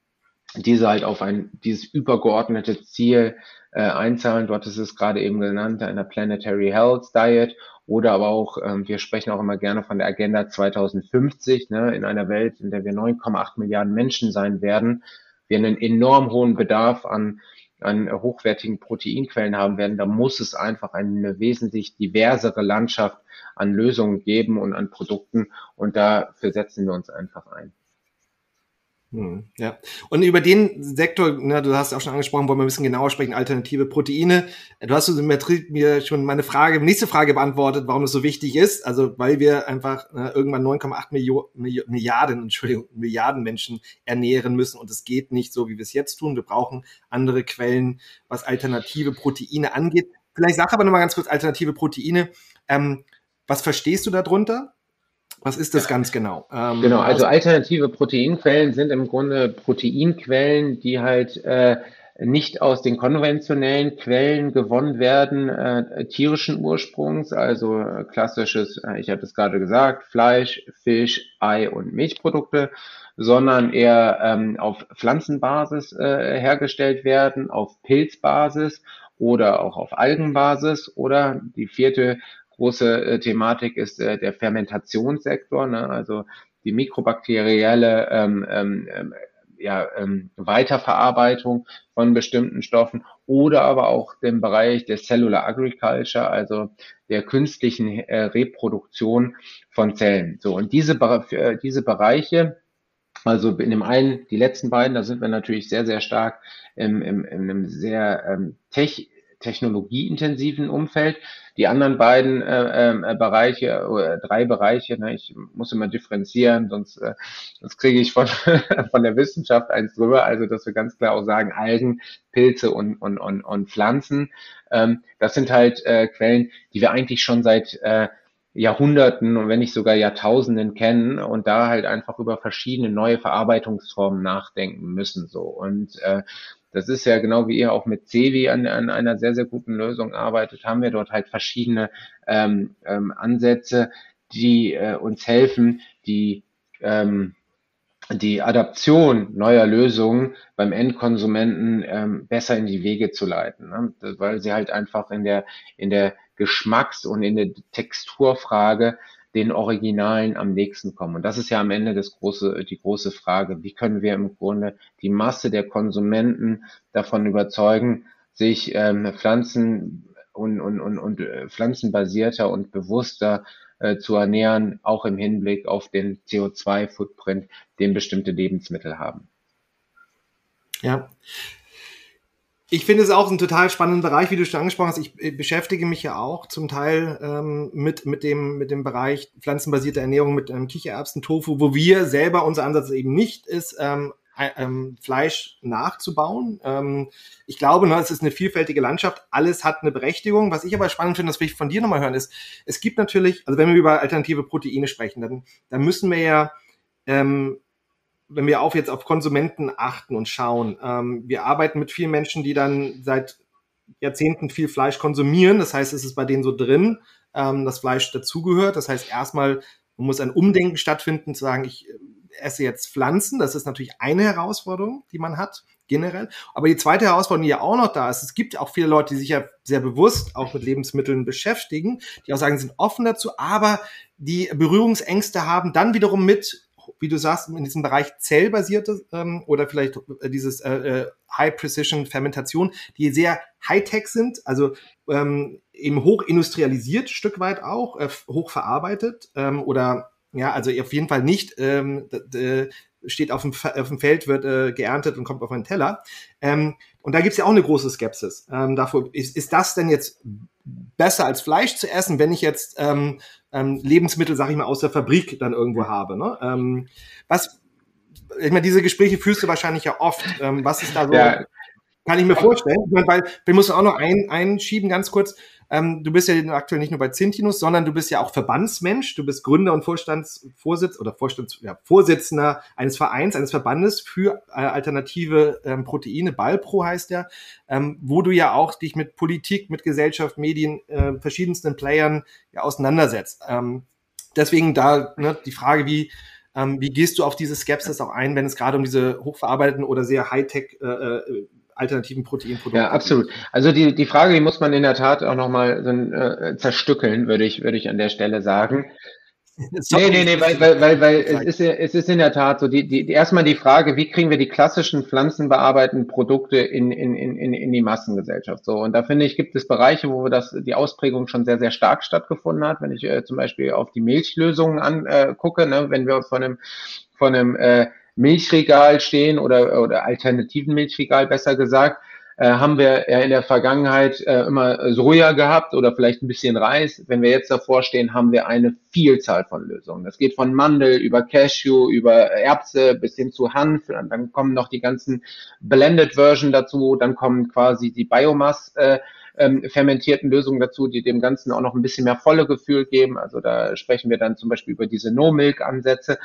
diese halt auf ein dieses übergeordnete Ziel äh, einzahlen. Dort ist es gerade eben genannt, einer Planetary Health Diet oder aber auch, ähm, wir sprechen auch immer gerne von der Agenda 2050, ne, in einer Welt, in der wir 9,8 Milliarden Menschen sein werden, wir einen enorm hohen Bedarf an an hochwertigen Proteinquellen haben werden, da muss es einfach eine wesentlich diversere Landschaft an Lösungen geben und an Produkten und dafür setzen wir uns einfach ein. Hm, ja. Und über den Sektor, na, du hast auch schon angesprochen, wollen wir ein bisschen genauer sprechen, alternative Proteine. Du hast mir schon meine Frage, nächste Frage beantwortet, warum das so wichtig ist. Also, weil wir einfach na, irgendwann 9,8 Milliarden, Entschuldigung, *laughs* Milliarden Menschen ernähren müssen und es geht nicht so, wie wir es jetzt tun. Wir brauchen andere Quellen, was alternative Proteine angeht. Vielleicht sag aber nochmal ganz kurz alternative Proteine. Ähm, was verstehst du darunter? Was ist das ganz genau? Ähm, genau, also alternative Proteinquellen sind im Grunde Proteinquellen, die halt äh, nicht aus den konventionellen Quellen gewonnen werden, äh, tierischen Ursprungs, also äh, klassisches, äh, ich habe es gerade gesagt, Fleisch, Fisch, Ei und Milchprodukte, sondern eher ähm, auf Pflanzenbasis äh, hergestellt werden, auf Pilzbasis oder auch auf Algenbasis oder die vierte große äh, Thematik ist äh, der Fermentationssektor, ne? also die mikrobakterielle ähm, ähm, ähm, ja, ähm, Weiterverarbeitung von bestimmten Stoffen oder aber auch den Bereich der Cellular Agriculture, also der künstlichen äh, Reproduktion von Zellen. So und diese, äh, diese Bereiche, also in dem einen, die letzten beiden, da sind wir natürlich sehr, sehr stark im, im, in einem sehr ähm, tech, technologieintensiven Umfeld. Die anderen beiden äh, äh, Bereiche, oder drei Bereiche, ne, ich muss immer differenzieren, sonst, äh, sonst kriege ich von, *laughs* von der Wissenschaft eins drüber. Also, dass wir ganz klar auch sagen, Algen, Pilze und, und, und, und Pflanzen. Ähm, das sind halt äh, Quellen, die wir eigentlich schon seit äh, Jahrhunderten und wenn nicht sogar Jahrtausenden kennen und da halt einfach über verschiedene neue Verarbeitungsformen nachdenken müssen so und äh, das ist ja genau wie ihr auch mit Cevi an, an einer sehr, sehr guten Lösung arbeitet, haben wir dort halt verschiedene ähm, ähm, Ansätze, die äh, uns helfen, die ähm, die Adaption neuer Lösungen beim Endkonsumenten ähm, besser in die Wege zu leiten, ne? weil sie halt einfach in der in der Geschmacks- und in der Texturfrage den Originalen am nächsten kommen. Und das ist ja am Ende das große, die große Frage. Wie können wir im Grunde die Masse der Konsumenten davon überzeugen, sich ähm, Pflanzen und, und, und, und äh, pflanzenbasierter und bewusster äh, zu ernähren, auch im Hinblick auf den CO2-Footprint, den bestimmte Lebensmittel haben. Ja, ich finde es auch einen total spannenden Bereich, wie du schon angesprochen hast. Ich äh, beschäftige mich ja auch zum Teil ähm, mit, mit, dem, mit dem Bereich pflanzenbasierte Ernährung mit ähm, Kichererbsen, Tofu, wo wir selber, unser Ansatz eben nicht ist, ähm, ähm, Fleisch nachzubauen. Ähm, ich glaube, ne, es ist eine vielfältige Landschaft. Alles hat eine Berechtigung. Was ich aber spannend finde, das will ich von dir nochmal hören, ist, es gibt natürlich, also wenn wir über alternative Proteine sprechen, dann, dann müssen wir ja ähm, wenn wir auf jetzt auf Konsumenten achten und schauen, ähm, wir arbeiten mit vielen Menschen, die dann seit Jahrzehnten viel Fleisch konsumieren. Das heißt, es ist bei denen so drin, ähm, dass Fleisch dazugehört. Das heißt, erstmal muss ein Umdenken stattfinden, zu sagen, ich äh, esse jetzt Pflanzen. Das ist natürlich eine Herausforderung, die man hat, generell. Aber die zweite Herausforderung, die ja auch noch da ist, es gibt auch viele Leute, die sich ja sehr bewusst auch mit Lebensmitteln beschäftigen, die auch sagen, sind offen dazu, aber die Berührungsängste haben dann wiederum mit wie du sagst, in diesem Bereich zellbasierte ähm, oder vielleicht äh, dieses äh, äh, High-Precision-Fermentation, die sehr High-Tech sind, also ähm, eben hoch industrialisiert, Stück weit auch, äh, hoch verarbeitet ähm, oder ja, also auf jeden Fall nicht ähm, steht auf dem, auf dem Feld, wird äh, geerntet und kommt auf einen Teller. Ähm, und da gibt's ja auch eine große Skepsis. Ähm, davor, ist, ist das denn jetzt besser als Fleisch zu essen, wenn ich jetzt ähm, ähm, Lebensmittel, sag ich mal, aus der Fabrik dann irgendwo habe. Ne? Ähm, was, ich meine, diese Gespräche führst du wahrscheinlich ja oft. Ähm, was ist da so? Ja. Kann ich mir vorstellen. Weil wir müssen auch noch ein, einschieben, ganz kurz. Ähm, du bist ja aktuell nicht nur bei Zintinus, sondern du bist ja auch Verbandsmensch. Du bist Gründer und Vorstandsvorsitz oder Vorstands, ja, Vorsitzender eines Vereins, eines Verbandes für äh, alternative ähm, Proteine. Ballpro heißt der, ähm, wo du ja auch dich mit Politik, mit Gesellschaft, Medien, äh, verschiedensten Playern ja auseinandersetzt. Ähm, deswegen da ne, die Frage, wie ähm, wie gehst du auf diese Skepsis auch ein, wenn es gerade um diese hochverarbeiteten oder sehr Hightech äh, äh alternativen Proteinprodukten. Ja, absolut. Also die, die Frage, die muss man in der Tat auch nochmal so, äh, zerstückeln, würde ich, würde ich an der Stelle sagen. *laughs* Nee, nee, nee, weil, weil, weil, weil es ist, es ist in der Tat so, die, die, erstmal die Frage, wie kriegen wir die klassischen pflanzenbearbeitenden Produkte in, in, in, in die Massengesellschaft? So, und da finde ich, gibt es Bereiche, wo das, die Ausprägung schon sehr, sehr stark stattgefunden hat. Wenn ich äh, zum Beispiel auf die Milchlösungen angucke, äh, ne, wenn wir von einem, von einem äh, Milchregal stehen oder, oder alternativen Milchregal besser gesagt, äh, haben wir ja in der Vergangenheit äh, immer Soja gehabt oder vielleicht ein bisschen Reis. Wenn wir jetzt davor stehen, haben wir eine Vielzahl von Lösungen. Das geht von Mandel über Cashew, über Erbse bis hin zu Hanf. Und dann kommen noch die ganzen Blended Version dazu. Dann kommen quasi die Biomass äh, ähm, fermentierten Lösungen dazu, die dem Ganzen auch noch ein bisschen mehr volle Gefühl geben. Also da sprechen wir dann zum Beispiel über diese No-Milk-Ansätze.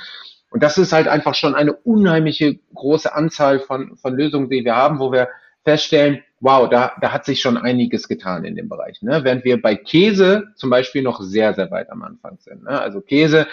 Und das ist halt einfach schon eine unheimliche große Anzahl von, von Lösungen, die wir haben, wo wir feststellen, wow, da, da hat sich schon einiges getan in dem Bereich. Ne? Während wir bei Käse zum Beispiel noch sehr, sehr weit am Anfang sind. Ne? Also Käse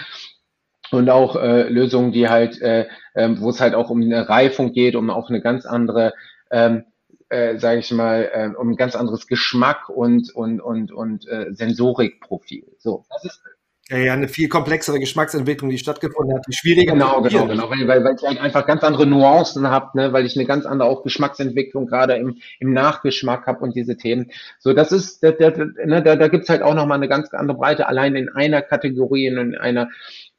und auch äh, Lösungen, die halt, äh, äh, wo es halt auch um eine Reifung geht, um auch eine ganz andere, ähm, äh, sage ich mal, äh, um ein ganz anderes Geschmack und und und und äh, Sensorikprofil. So, das ist ja, ja, eine viel komplexere Geschmacksentwicklung, die stattgefunden hat, die schwieriger Genau, genau, genau, weil, weil, weil ich halt einfach ganz andere Nuancen habe, ne, weil ich eine ganz andere auch Geschmacksentwicklung gerade im, im Nachgeschmack habe und diese Themen. So, das ist, da, da, ne, da, da gibt's halt auch nochmal eine ganz andere Breite, allein in einer Kategorie, in einer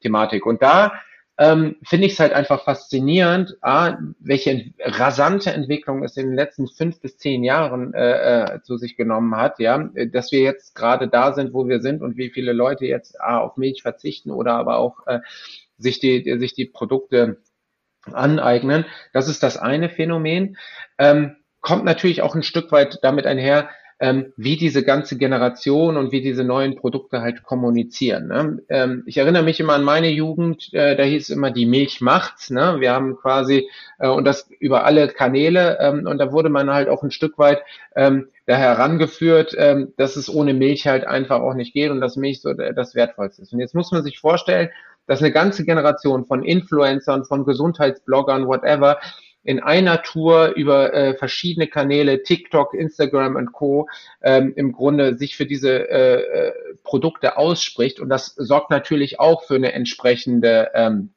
Thematik. Und da ähm, finde ich es halt einfach faszinierend, A, welche rasante Entwicklung es in den letzten fünf bis zehn Jahren äh, äh, zu sich genommen hat, ja, dass wir jetzt gerade da sind, wo wir sind und wie viele Leute jetzt A, auf Milch verzichten oder aber auch äh, sich die sich die Produkte aneignen. Das ist das eine Phänomen. Ähm, kommt natürlich auch ein Stück weit damit einher, ähm, wie diese ganze Generation und wie diese neuen Produkte halt kommunizieren. Ne? Ähm, ich erinnere mich immer an meine Jugend, äh, da hieß immer, die Milch macht's. Ne? Wir haben quasi, äh, und das über alle Kanäle, ähm, und da wurde man halt auch ein Stück weit ähm, da herangeführt, ähm, dass es ohne Milch halt einfach auch nicht geht und dass Milch so das Wertvollste ist. Und jetzt muss man sich vorstellen, dass eine ganze Generation von Influencern, von Gesundheitsbloggern, whatever, in einer Tour über äh, verschiedene Kanäle, TikTok, Instagram und Co. Ähm, im Grunde sich für diese äh, äh, Produkte ausspricht. Und das sorgt natürlich auch für eine entsprechende ähm,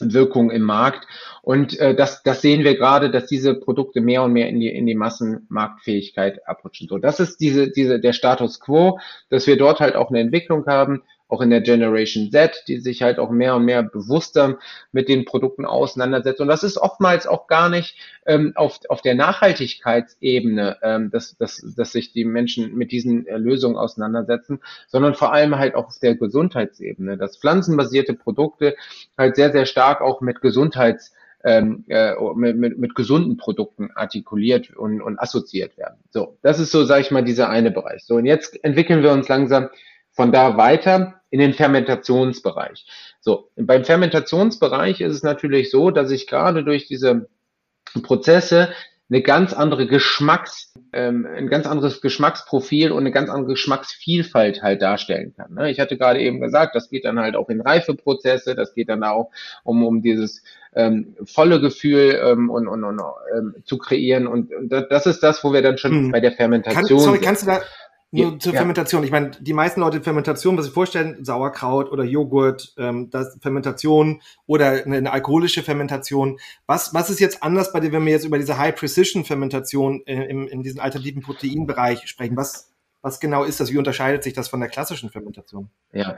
Wirkung im Markt. Und äh, das, das sehen wir gerade, dass diese Produkte mehr und mehr in die, in die Massenmarktfähigkeit abrutschen. So, das ist diese, diese, der Status quo, dass wir dort halt auch eine Entwicklung haben, auch in der Generation Z, die sich halt auch mehr und mehr bewusster mit den Produkten auseinandersetzt. Und das ist oftmals auch gar nicht ähm, auf, auf der Nachhaltigkeitsebene, ähm, dass, dass, dass sich die Menschen mit diesen äh, Lösungen auseinandersetzen, sondern vor allem halt auch auf der Gesundheitsebene, dass pflanzenbasierte Produkte halt sehr, sehr stark auch mit Gesundheits ähm, äh, mit, mit, mit gesunden Produkten artikuliert und, und assoziiert werden. So, das ist so, sage ich mal, dieser eine Bereich. So, und jetzt entwickeln wir uns langsam von da weiter in den Fermentationsbereich. So, beim Fermentationsbereich ist es natürlich so, dass ich gerade durch diese Prozesse eine ganz andere Geschmacks, ähm, ein ganz anderes Geschmacksprofil und eine ganz andere Geschmacksvielfalt halt darstellen kann. Ne? Ich hatte gerade eben gesagt, das geht dann halt auch in Reifeprozesse, das geht dann auch um, um dieses ähm, volle Gefühl ähm, und, und, und ähm, zu kreieren. Und, und das ist das, wo wir dann schon hm. bei der Fermentation. Kann, sorry, kannst du da nur zur ja. Fermentation. Ich meine, die meisten Leute Fermentation, was sie vorstellen, Sauerkraut oder Joghurt, ähm, das Fermentation oder eine, eine, alkoholische Fermentation. Was, was ist jetzt anders bei dir, wenn wir jetzt über diese High-Precision-Fermentation in, in, in diesen alternativen Proteinbereich sprechen? Was, was genau ist das? Wie unterscheidet sich das von der klassischen Fermentation? Ja,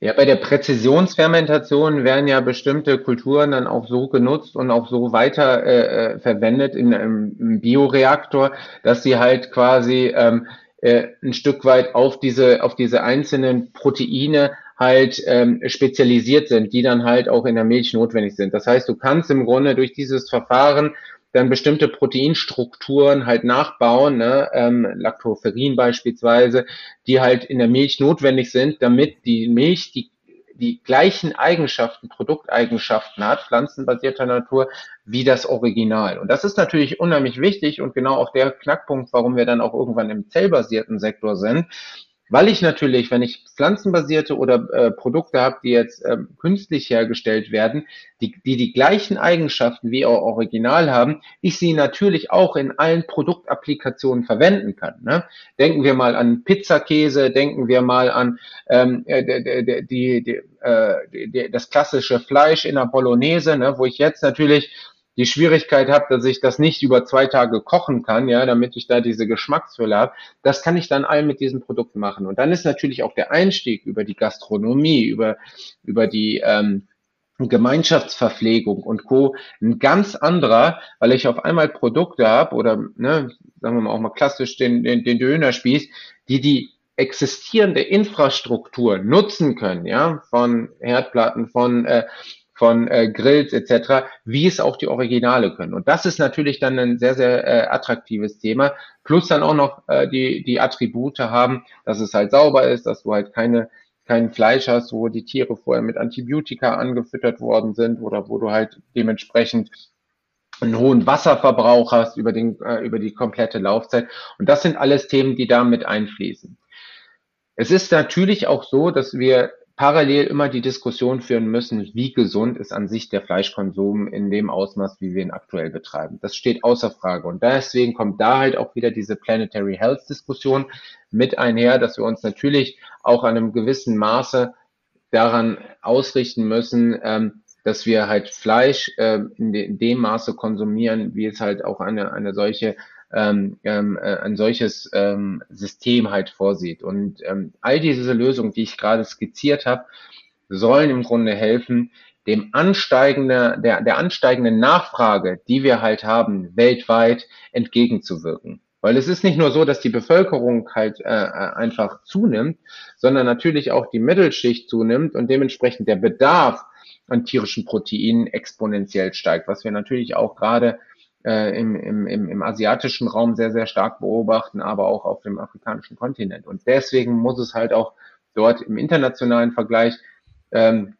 ja, bei der Präzisionsfermentation werden ja bestimmte Kulturen dann auch so genutzt und auch so weiter äh, äh verwendet in einem Bioreaktor, dass sie halt quasi ähm, äh, ein Stück weit auf diese, auf diese einzelnen Proteine halt ähm, spezialisiert sind, die dann halt auch in der Milch notwendig sind. Das heißt, du kannst im Grunde durch dieses Verfahren dann bestimmte Proteinstrukturen halt nachbauen, ne, ähm, Lactoferrin beispielsweise, die halt in der Milch notwendig sind, damit die Milch die die gleichen Eigenschaften, Produkteigenschaften hat, pflanzenbasierter Natur, wie das Original. Und das ist natürlich unheimlich wichtig und genau auch der Knackpunkt, warum wir dann auch irgendwann im zellbasierten Sektor sind, weil ich natürlich, wenn ich pflanzenbasierte oder äh, Produkte habe, die jetzt äh, künstlich hergestellt werden, die, die die gleichen Eigenschaften wie auch Original haben, ich sie natürlich auch in allen Produktapplikationen verwenden kann. Ne? Denken wir mal an Pizzakäse, denken wir mal an ähm, äh, die, die, äh, die, das klassische Fleisch in der Bolognese, ne? wo ich jetzt natürlich die Schwierigkeit habe, dass ich das nicht über zwei Tage kochen kann, ja, damit ich da diese Geschmacksfülle habe, das kann ich dann all mit diesen Produkten machen. Und dann ist natürlich auch der Einstieg über die Gastronomie, über, über die ähm, Gemeinschaftsverpflegung und Co. ein ganz anderer, weil ich auf einmal Produkte habe oder, ne, sagen wir mal auch mal klassisch den, den, den Dönerspieß, die die existierende Infrastruktur nutzen können, ja, von Herdplatten, von äh, von äh, Grills etc., wie es auch die Originale können. Und das ist natürlich dann ein sehr, sehr äh, attraktives Thema. Plus dann auch noch äh, die, die Attribute haben, dass es halt sauber ist, dass du halt keine kein Fleisch hast, wo die Tiere vorher mit Antibiotika angefüttert worden sind oder wo du halt dementsprechend einen hohen Wasserverbrauch hast über, den, äh, über die komplette Laufzeit. Und das sind alles Themen, die da mit einfließen. Es ist natürlich auch so, dass wir parallel immer die Diskussion führen müssen, wie gesund ist an sich der Fleischkonsum in dem Ausmaß, wie wir ihn aktuell betreiben. Das steht außer Frage. Und deswegen kommt da halt auch wieder diese Planetary Health Diskussion mit einher, dass wir uns natürlich auch an einem gewissen Maße daran ausrichten müssen, ähm, dass wir halt Fleisch äh, in, de in, dem Maße konsumieren, wie es halt auch eine, eine solche ähm, ähm, äh, ein solches ähm, System halt vorsieht. Und ähm, all diese Lösungen, die ich gerade skizziert habe, sollen im Grunde helfen, dem ansteigende, der, der ansteigenden Nachfrage, die wir halt haben, weltweit entgegenzuwirken. Weil es ist nicht nur so, dass die Bevölkerung halt äh, äh einfach zunimmt, sondern natürlich auch die Mittelschicht zunimmt und dementsprechend der Bedarf an tierischen Proteinen exponentiell steigt, was wir natürlich auch gerade äh, im, im, im, im asiatischen Raum sehr, sehr stark beobachten, aber auch auf dem afrikanischen Kontinent. Und deswegen muss es halt auch dort im internationalen Vergleich ähm,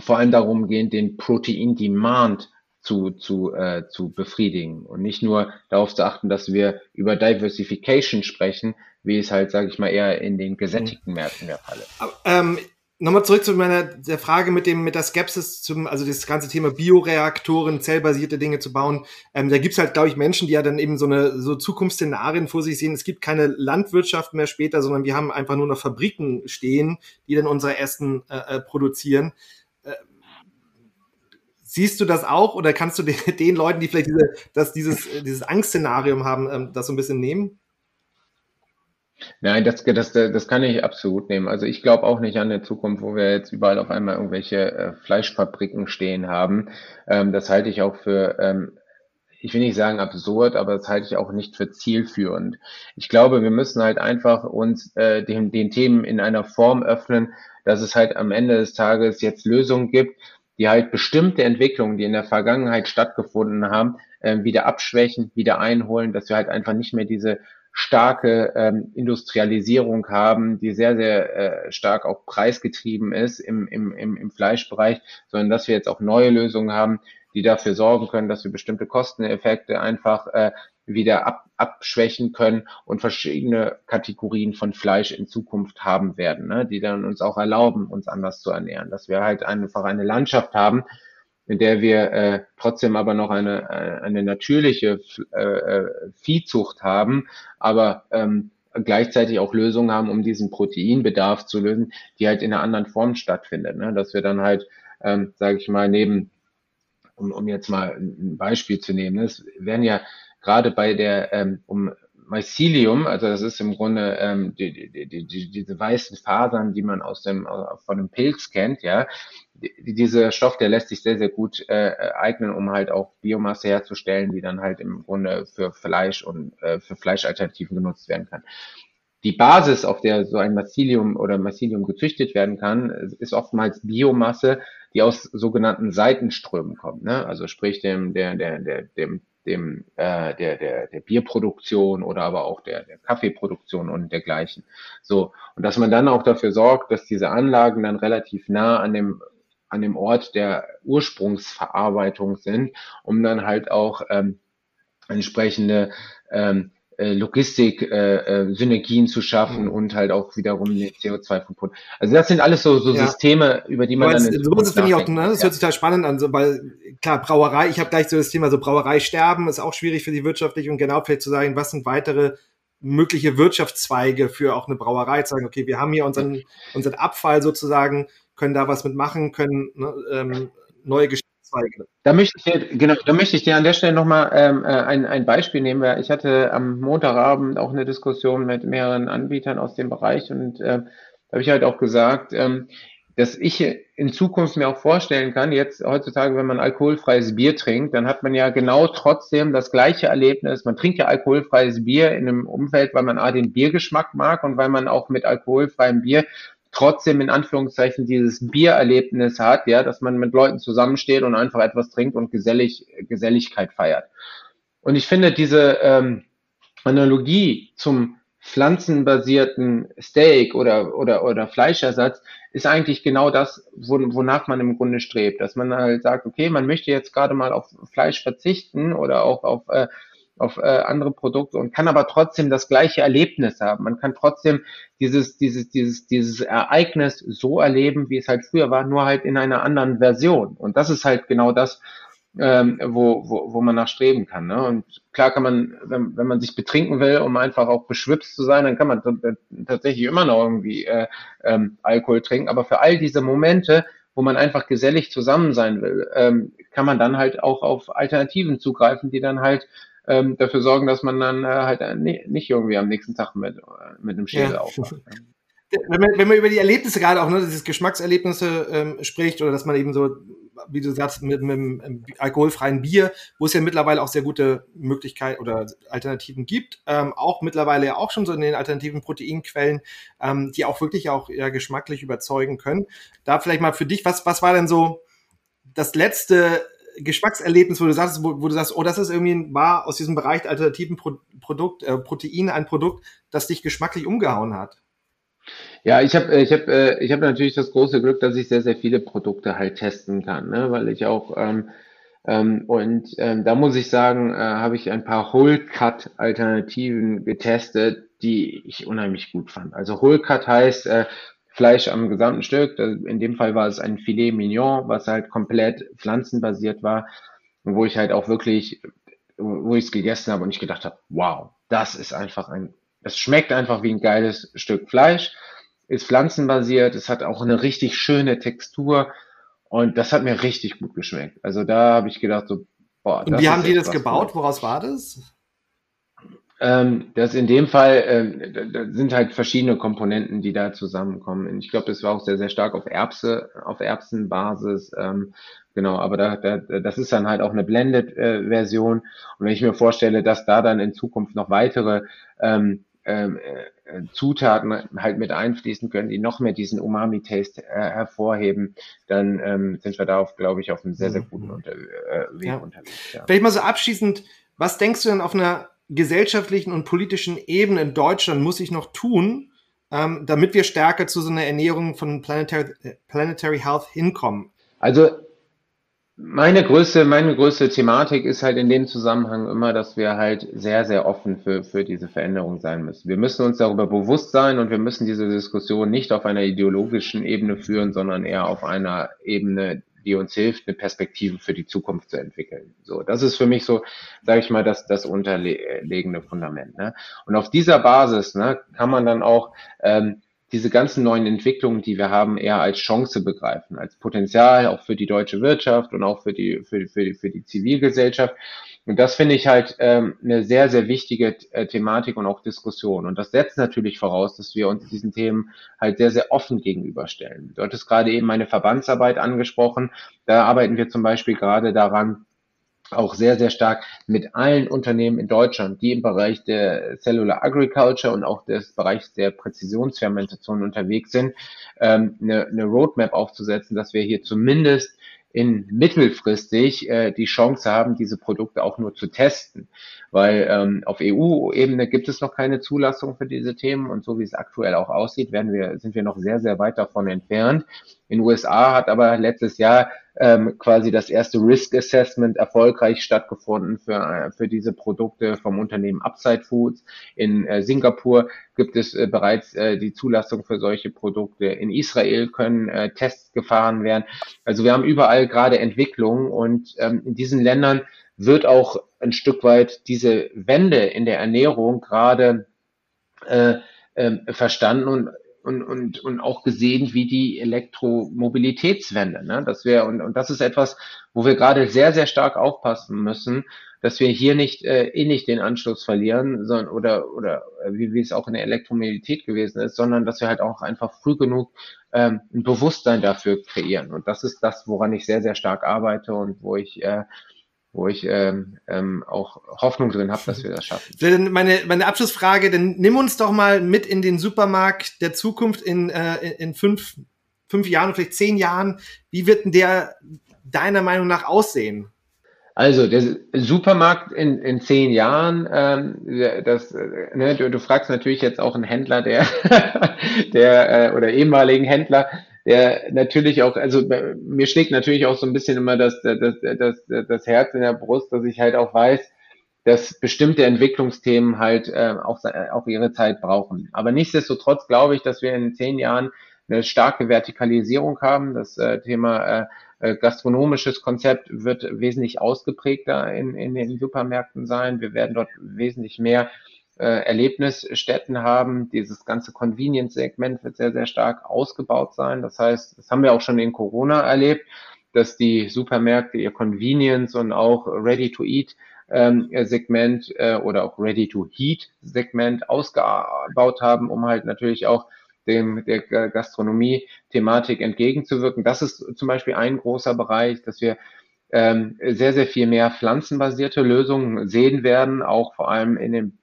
vor allem darum gehen, den Protein-Demand zu, zu, äh, zu befriedigen und nicht nur darauf zu achten, dass wir über Diversification sprechen, wie es halt, sage ich mal, eher in den gesättigten Märkten der Fall ist. Ähm, Nochmal zurück zu meiner der Frage mit dem mit der Skepsis zum also das ganze Thema Bioreaktoren, zellbasierte Dinge zu bauen. Ähm, da gibt's halt glaube ich Menschen, die ja dann eben so eine so Zukunftsszenarien vor sich sehen. Es gibt keine Landwirtschaft mehr später, sondern wir haben einfach nur noch Fabriken stehen, die dann unser Essen äh, äh produzieren. Äh, siehst du das auch oder kannst du den, *laughs* den Leuten, die vielleicht diese, dass dieses dieses Angstszenarium haben, ähm, das so ein bisschen nehmen? Nein, das, das, das kann ich absolut nehmen. Also ich glaube auch nicht an eine Zukunft, wo wir jetzt überall auf einmal irgendwelche äh, Fleischfabriken stehen haben. Ähm, das halte ich auch für, ähm, ich will nicht sagen absurd, aber das halte ich auch nicht für zielführend. Ich glaube, wir müssen halt einfach uns äh, den, den Themen in einer Form öffnen, dass es halt am Ende des Tages jetzt Lösungen gibt, die halt bestimmte Entwicklungen, die in der Vergangenheit stattgefunden haben, äh, wieder abschwächen, wieder einholen, dass wir halt einfach nicht mehr diese starke ähm, Industrialisierung haben, die sehr, sehr äh, stark auch preisgetrieben ist im, im, im, im Fleischbereich, sondern dass wir jetzt auch neue Lösungen haben, die dafür sorgen können, dass wir bestimmte Kosteneffekte einfach äh, wieder ab, abschwächen können und verschiedene Kategorien von Fleisch in Zukunft haben werden, ne, die dann uns auch erlauben, uns anders zu ernähren, dass wir halt einfach eine Landschaft haben, in der wir äh, trotzdem aber noch eine, äh, eine natürliche äh, äh, Viehzucht haben, aber ähm, gleichzeitig auch Lösungen haben, um diesen Proteinbedarf zu lösen, die halt in einer anderen Form stattfindet. Ne? Dass wir dann halt, ähm, sage ich mal, neben, um, um jetzt mal ein Beispiel zu nehmen, es werden ja gerade bei der, ähm, um Mycelium, also das ist im Grunde ähm, die, die, die, die, diese weißen Fasern, die man aus dem von einem Pilz kennt, ja, die, dieser Stoff, der lässt sich sehr sehr gut äh, eignen, um halt auch Biomasse herzustellen, die dann halt im Grunde für Fleisch und äh, für Fleischalternativen genutzt werden kann. Die Basis, auf der so ein Mycelium oder Mycelium gezüchtet werden kann, ist oftmals Biomasse, die aus sogenannten Seitenströmen kommt. Ne? Also sprich dem, der, der, der, dem dem, äh, der, der, der Bierproduktion oder aber auch der, der Kaffeeproduktion und dergleichen. So, und dass man dann auch dafür sorgt, dass diese Anlagen dann relativ nah an dem an dem Ort der Ursprungsverarbeitung sind, um dann halt auch ähm, entsprechende ähm, äh, Logistik-Synergien äh, äh, zu schaffen mhm. und halt auch wiederum den CO2-Footprint. Also das sind alles so, so ja. Systeme, über die man Aber dann... So das finde ich auch, ne? das ja. hört sich da spannend an, so, weil klar, Brauerei, ich habe gleich so das Thema so Brauerei sterben, ist auch schwierig für die wirtschaftlich und genau vielleicht zu sagen, was sind weitere mögliche Wirtschaftszweige für auch eine Brauerei, zu sagen, okay, wir haben hier unseren, unseren Abfall sozusagen, können da was mitmachen, können ne, ähm, neue Geschichten Zweige. Da möchte ich dir, genau, da möchte ich dir an der Stelle nochmal ähm, äh, ein, ein Beispiel nehmen, weil ich hatte am Montagabend auch eine Diskussion mit mehreren Anbietern aus dem Bereich und äh, da habe ich halt auch gesagt, ähm, dass ich in Zukunft mir auch vorstellen kann, jetzt heutzutage, wenn man alkoholfreies Bier trinkt, dann hat man ja genau trotzdem das gleiche Erlebnis. Man trinkt ja alkoholfreies Bier in einem Umfeld, weil man A, den Biergeschmack mag und weil man auch mit alkoholfreiem Bier trotzdem in Anführungszeichen dieses Biererlebnis hat, ja, dass man mit Leuten zusammensteht und einfach etwas trinkt und gesellig, Geselligkeit feiert. Und ich finde diese ähm, Analogie zum pflanzenbasierten Steak oder, oder, oder Fleischersatz ist eigentlich genau das, wonach man im Grunde strebt. Dass man halt sagt, okay, man möchte jetzt gerade mal auf Fleisch verzichten oder auch auf äh, auf äh, andere Produkte und kann aber trotzdem das gleiche Erlebnis haben. Man kann trotzdem dieses, dieses, dieses, dieses Ereignis so erleben, wie es halt früher war, nur halt in einer anderen Version. Und das ist halt genau das, ähm, wo, wo, wo man nachstreben kann. Ne? Und klar kann man, wenn, wenn man sich betrinken will, um einfach auch beschwipst zu sein, dann kann man tatsächlich immer noch irgendwie äh, ähm, Alkohol trinken. Aber für all diese Momente, wo man einfach gesellig zusammen sein will, ähm, kann man dann halt auch auf Alternativen zugreifen, die dann halt ähm, dafür sorgen, dass man dann äh, halt äh, nicht irgendwie am nächsten Tag mit, äh, mit einem Schädel ja. aufwacht. *laughs* Wenn man, wenn man über die Erlebnisse gerade auch, ne, dieses Geschmackserlebnisse ähm, spricht oder dass man eben so, wie du sagst, mit, mit einem alkoholfreien Bier, wo es ja mittlerweile auch sehr gute Möglichkeiten oder Alternativen gibt, ähm, auch mittlerweile ja auch schon so in den alternativen Proteinquellen, ähm, die auch wirklich auch ja, geschmacklich überzeugen können. Da vielleicht mal für dich, was, was war denn so das letzte Geschmackserlebnis, wo du sagst, wo, wo, du sagst, oh, das ist irgendwie war aus diesem Bereich alternativen Pro Produkt, äh, Protein ein Produkt, das dich geschmacklich umgehauen hat? Ja, ich habe ich hab, äh, ich hab natürlich das große Glück, dass ich sehr, sehr viele Produkte halt testen kann, ne? weil ich auch ähm, ähm, und ähm, da muss ich sagen, äh, habe ich ein paar Whole Cut Alternativen getestet, die ich unheimlich gut fand. Also Whole Cut heißt äh, Fleisch am gesamten Stück. In dem Fall war es ein Filet Mignon, was halt komplett pflanzenbasiert war wo ich halt auch wirklich, wo ich es gegessen habe und ich gedacht habe, wow, das ist einfach ein, das schmeckt einfach wie ein geiles Stück Fleisch, ist pflanzenbasiert, es hat auch eine richtig schöne Textur und das hat mir richtig gut geschmeckt. Also da habe ich gedacht, so, boah. Und wie haben die das gebaut? Gut. Woraus war das? Ähm, das in dem Fall ähm, da, sind halt verschiedene Komponenten, die da zusammenkommen. Ich glaube, das war auch sehr, sehr stark auf Erbse, auf Erbsenbasis. Ähm, genau, aber da, da, das ist dann halt auch eine Blended-Version. Äh, Und wenn ich mir vorstelle, dass da dann in Zukunft noch weitere ähm, ähm, äh, Zutaten halt mit einfließen können, die noch mehr diesen Umami-Taste äh, hervorheben, dann ähm, sind wir da, glaube ich, auf einem sehr, sehr guten mhm. unter, äh, Weg ja. unterwegs. Ja. Vielleicht mal so abschließend, was denkst du denn auf einer gesellschaftlichen und politischen Ebene in Deutschland muss ich noch tun, ähm, damit wir stärker zu so einer Ernährung von Planetary, Planetary Health hinkommen? Also meine größte, meine größte Thematik ist halt in dem Zusammenhang immer, dass wir halt sehr, sehr offen für, für diese Veränderung sein müssen. Wir müssen uns darüber bewusst sein und wir müssen diese Diskussion nicht auf einer ideologischen Ebene führen, sondern eher auf einer Ebene, die uns hilft, eine Perspektive für die Zukunft zu entwickeln. So, das ist für mich so, sage ich mal, das, das unterlegende Fundament. Ne? Und auf dieser Basis ne, kann man dann auch ähm, diese ganzen neuen Entwicklungen, die wir haben, eher als Chance begreifen, als Potenzial auch für die deutsche Wirtschaft und auch für die, für, für für die Zivilgesellschaft. Und das finde ich halt ähm, eine sehr, sehr wichtige äh, Thematik und auch Diskussion. Und das setzt natürlich voraus, dass wir uns diesen Themen halt sehr, sehr offen gegenüberstellen. Du hattest gerade eben meine Verbandsarbeit angesprochen. Da arbeiten wir zum Beispiel gerade daran, auch sehr, sehr stark mit allen Unternehmen in Deutschland, die im Bereich der Cellular Agriculture und auch des Bereichs der Präzisionsfermentation unterwegs sind, ähm, eine, eine Roadmap aufzusetzen, dass wir hier zumindest in mittelfristig äh, die Chance haben, diese Produkte auch nur zu testen. Weil ähm, auf EU-Ebene gibt es noch keine Zulassung für diese Themen und so wie es aktuell auch aussieht, werden wir, sind wir noch sehr, sehr weit davon entfernt. In USA hat aber letztes Jahr ähm, quasi das erste Risk Assessment erfolgreich stattgefunden für, äh, für diese Produkte vom Unternehmen Upside Foods. In äh, Singapur gibt es äh, bereits äh, die Zulassung für solche Produkte. In Israel können äh, Tests gefahren werden. Also wir haben überall gerade Entwicklungen und ähm, in diesen Ländern wird auch ein Stück weit diese Wende in der Ernährung gerade äh, äh, verstanden und und, und, und auch gesehen wie die Elektromobilitätswende. Ne? Dass wir, und, und das ist etwas, wo wir gerade sehr, sehr stark aufpassen müssen, dass wir hier nicht äh, eh nicht den Anschluss verlieren, sondern oder oder äh, wie, wie es auch in der Elektromobilität gewesen ist, sondern dass wir halt auch einfach früh genug ähm, ein Bewusstsein dafür kreieren. Und das ist das, woran ich sehr, sehr stark arbeite und wo ich äh, wo ich ähm, ähm, auch Hoffnung drin habe, dass wir das schaffen. *laughs* Meine, meine Abschlussfrage, dann nimm uns doch mal mit in den Supermarkt der Zukunft in, äh, in fünf, fünf Jahren, vielleicht zehn Jahren. Wie wird denn der deiner Meinung nach aussehen? Also der Supermarkt in, in zehn Jahren, ähm, das, ne, du, du fragst natürlich jetzt auch einen Händler, der, *laughs* der äh, oder ehemaligen Händler, der natürlich auch, also mir schlägt natürlich auch so ein bisschen immer das, das, das, das Herz in der Brust, dass ich halt auch weiß, dass bestimmte Entwicklungsthemen halt äh, auch, auch ihre Zeit brauchen. Aber nichtsdestotrotz glaube ich, dass wir in zehn Jahren eine starke Vertikalisierung haben. Das äh, Thema äh, äh gastronomisches Konzept wird wesentlich ausgeprägter in, in den Supermärkten sein. Wir werden dort wesentlich mehr äh, Erlebnisstätten haben. Dieses ganze Convenience-Segment wird sehr, sehr stark ausgebaut sein. Das heißt, das haben wir auch schon in Corona erlebt, dass die Supermärkte ihr Convenience und auch Ready-to-Eat ähm, Segment äh, oder auch Ready-to-Heat Segment ausgebaut haben, um halt natürlich auch dem der Gastronomie-Thematik entgegenzuwirken. Das ist zum Beispiel ein großer Bereich, dass wir ähm, sehr, sehr viel mehr pflanzenbasierte Lösungen sehen werden, auch vor allem in den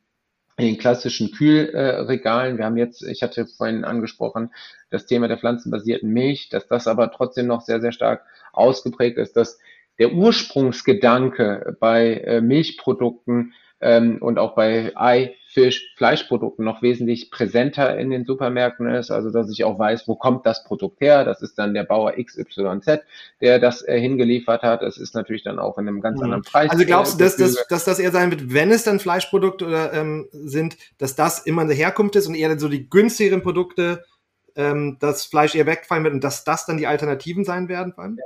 in den klassischen Kühlregalen. Wir haben jetzt, ich hatte vorhin angesprochen, das Thema der pflanzenbasierten Milch, dass das aber trotzdem noch sehr, sehr stark ausgeprägt ist, dass der Ursprungsgedanke bei äh, Milchprodukten ähm, und auch bei Ei, Fisch, Fleischprodukten noch wesentlich präsenter in den Supermärkten ist. Also dass ich auch weiß, wo kommt das Produkt her. Das ist dann der Bauer XYZ, der das äh, hingeliefert hat. Es ist natürlich dann auch in einem ganz mhm. anderen Preis. Also glaubst du, dass, dass, dass das eher sein wird, wenn es dann Fleischprodukte oder, ähm, sind, dass das immer eine Herkunft ist und eher so die günstigeren Produkte ähm, das Fleisch eher wegfallen wird und dass das dann die Alternativen sein werden? Vor allem? Ja,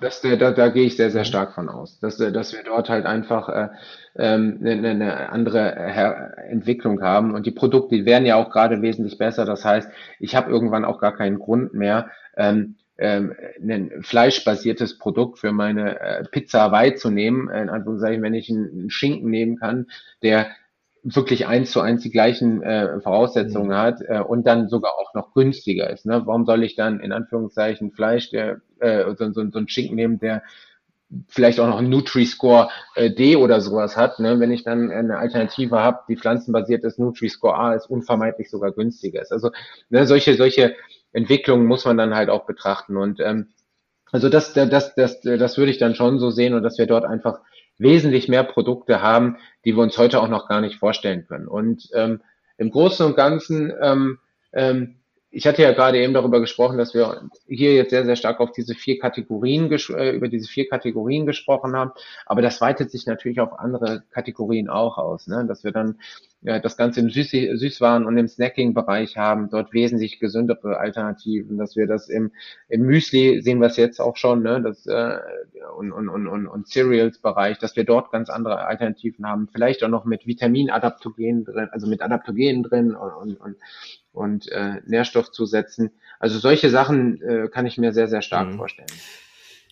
das, da, da gehe ich sehr, sehr stark von aus, dass, dass wir dort halt einfach äh, ähm, eine, eine andere Entwicklung haben und die Produkte die werden ja auch gerade wesentlich besser. Das heißt, ich habe irgendwann auch gar keinen Grund mehr, ähm, ähm, ein fleischbasiertes Produkt für meine äh, Pizza Hawaii zu nehmen, in Anführungszeichen, wenn ich einen, einen Schinken nehmen kann, der wirklich eins zu eins die gleichen äh, Voraussetzungen mhm. hat äh, und dann sogar auch noch günstiger ist. Ne? Warum soll ich dann in Anführungszeichen Fleisch, der äh, so, so, so ein Schinken nehmen, der vielleicht auch noch einen Nutri-Score äh, D oder sowas hat, ne? wenn ich dann eine Alternative habe, die pflanzenbasiert ist, Nutri-Score A ist unvermeidlich sogar günstiger ist. Also ne, solche, solche Entwicklungen muss man dann halt auch betrachten und ähm, also das, das, das, das würde ich dann schon so sehen und dass wir dort einfach wesentlich mehr Produkte haben, die wir uns heute auch noch gar nicht vorstellen können. Und ähm, im Großen und Ganzen ähm, ähm, ich hatte ja gerade eben darüber gesprochen, dass wir hier jetzt sehr, sehr stark auf diese vier Kategorien, äh, über diese vier Kategorien gesprochen haben. Aber das weitet sich natürlich auf andere Kategorien auch aus, ne? dass wir dann äh, das Ganze im Süß Süßwaren- und im Snacking-Bereich haben, dort wesentlich gesündere Alternativen, dass wir das im, im Müsli sehen wir es jetzt auch schon, ne? das, äh, und, und, und, und, und Cereals-Bereich, dass wir dort ganz andere Alternativen haben, vielleicht auch noch mit Vitaminadaptogenen drin, also mit Adaptogenen drin und, und, und und äh, Nährstoffzusätzen. Also solche Sachen äh, kann ich mir sehr, sehr stark mhm. vorstellen.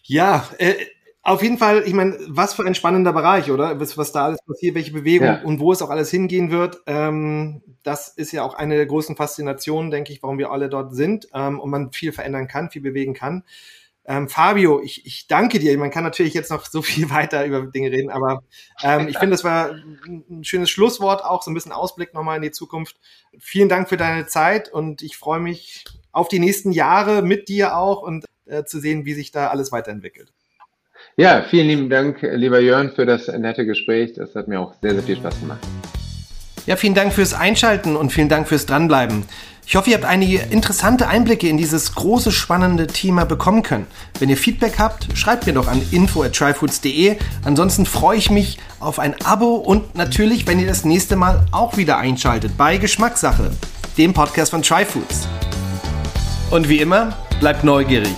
Ja, äh, auf jeden Fall, ich meine, was für ein spannender Bereich, oder? Was, was da alles passiert, welche Bewegung ja. und wo es auch alles hingehen wird. Ähm, das ist ja auch eine der großen Faszinationen, denke ich, warum wir alle dort sind ähm, und man viel verändern kann, viel bewegen kann. Ähm, Fabio, ich, ich danke dir. Man kann natürlich jetzt noch so viel *laughs* weiter über Dinge reden, aber ähm, ich finde, das war ein schönes Schlusswort, auch so ein bisschen Ausblick nochmal in die Zukunft. Vielen Dank für deine Zeit und ich freue mich auf die nächsten Jahre mit dir auch und äh, zu sehen, wie sich da alles weiterentwickelt. Ja, vielen lieben Dank, lieber Jörn, für das nette Gespräch. Das hat mir auch sehr, sehr viel Spaß gemacht. Ja, vielen Dank fürs Einschalten und vielen Dank fürs Dranbleiben. Ich hoffe, ihr habt einige interessante Einblicke in dieses große, spannende Thema bekommen können. Wenn ihr Feedback habt, schreibt mir doch an info at tryfoods.de. Ansonsten freue ich mich auf ein Abo und natürlich, wenn ihr das nächste Mal auch wieder einschaltet bei Geschmackssache, dem Podcast von Tryfoods. Und wie immer, bleibt neugierig.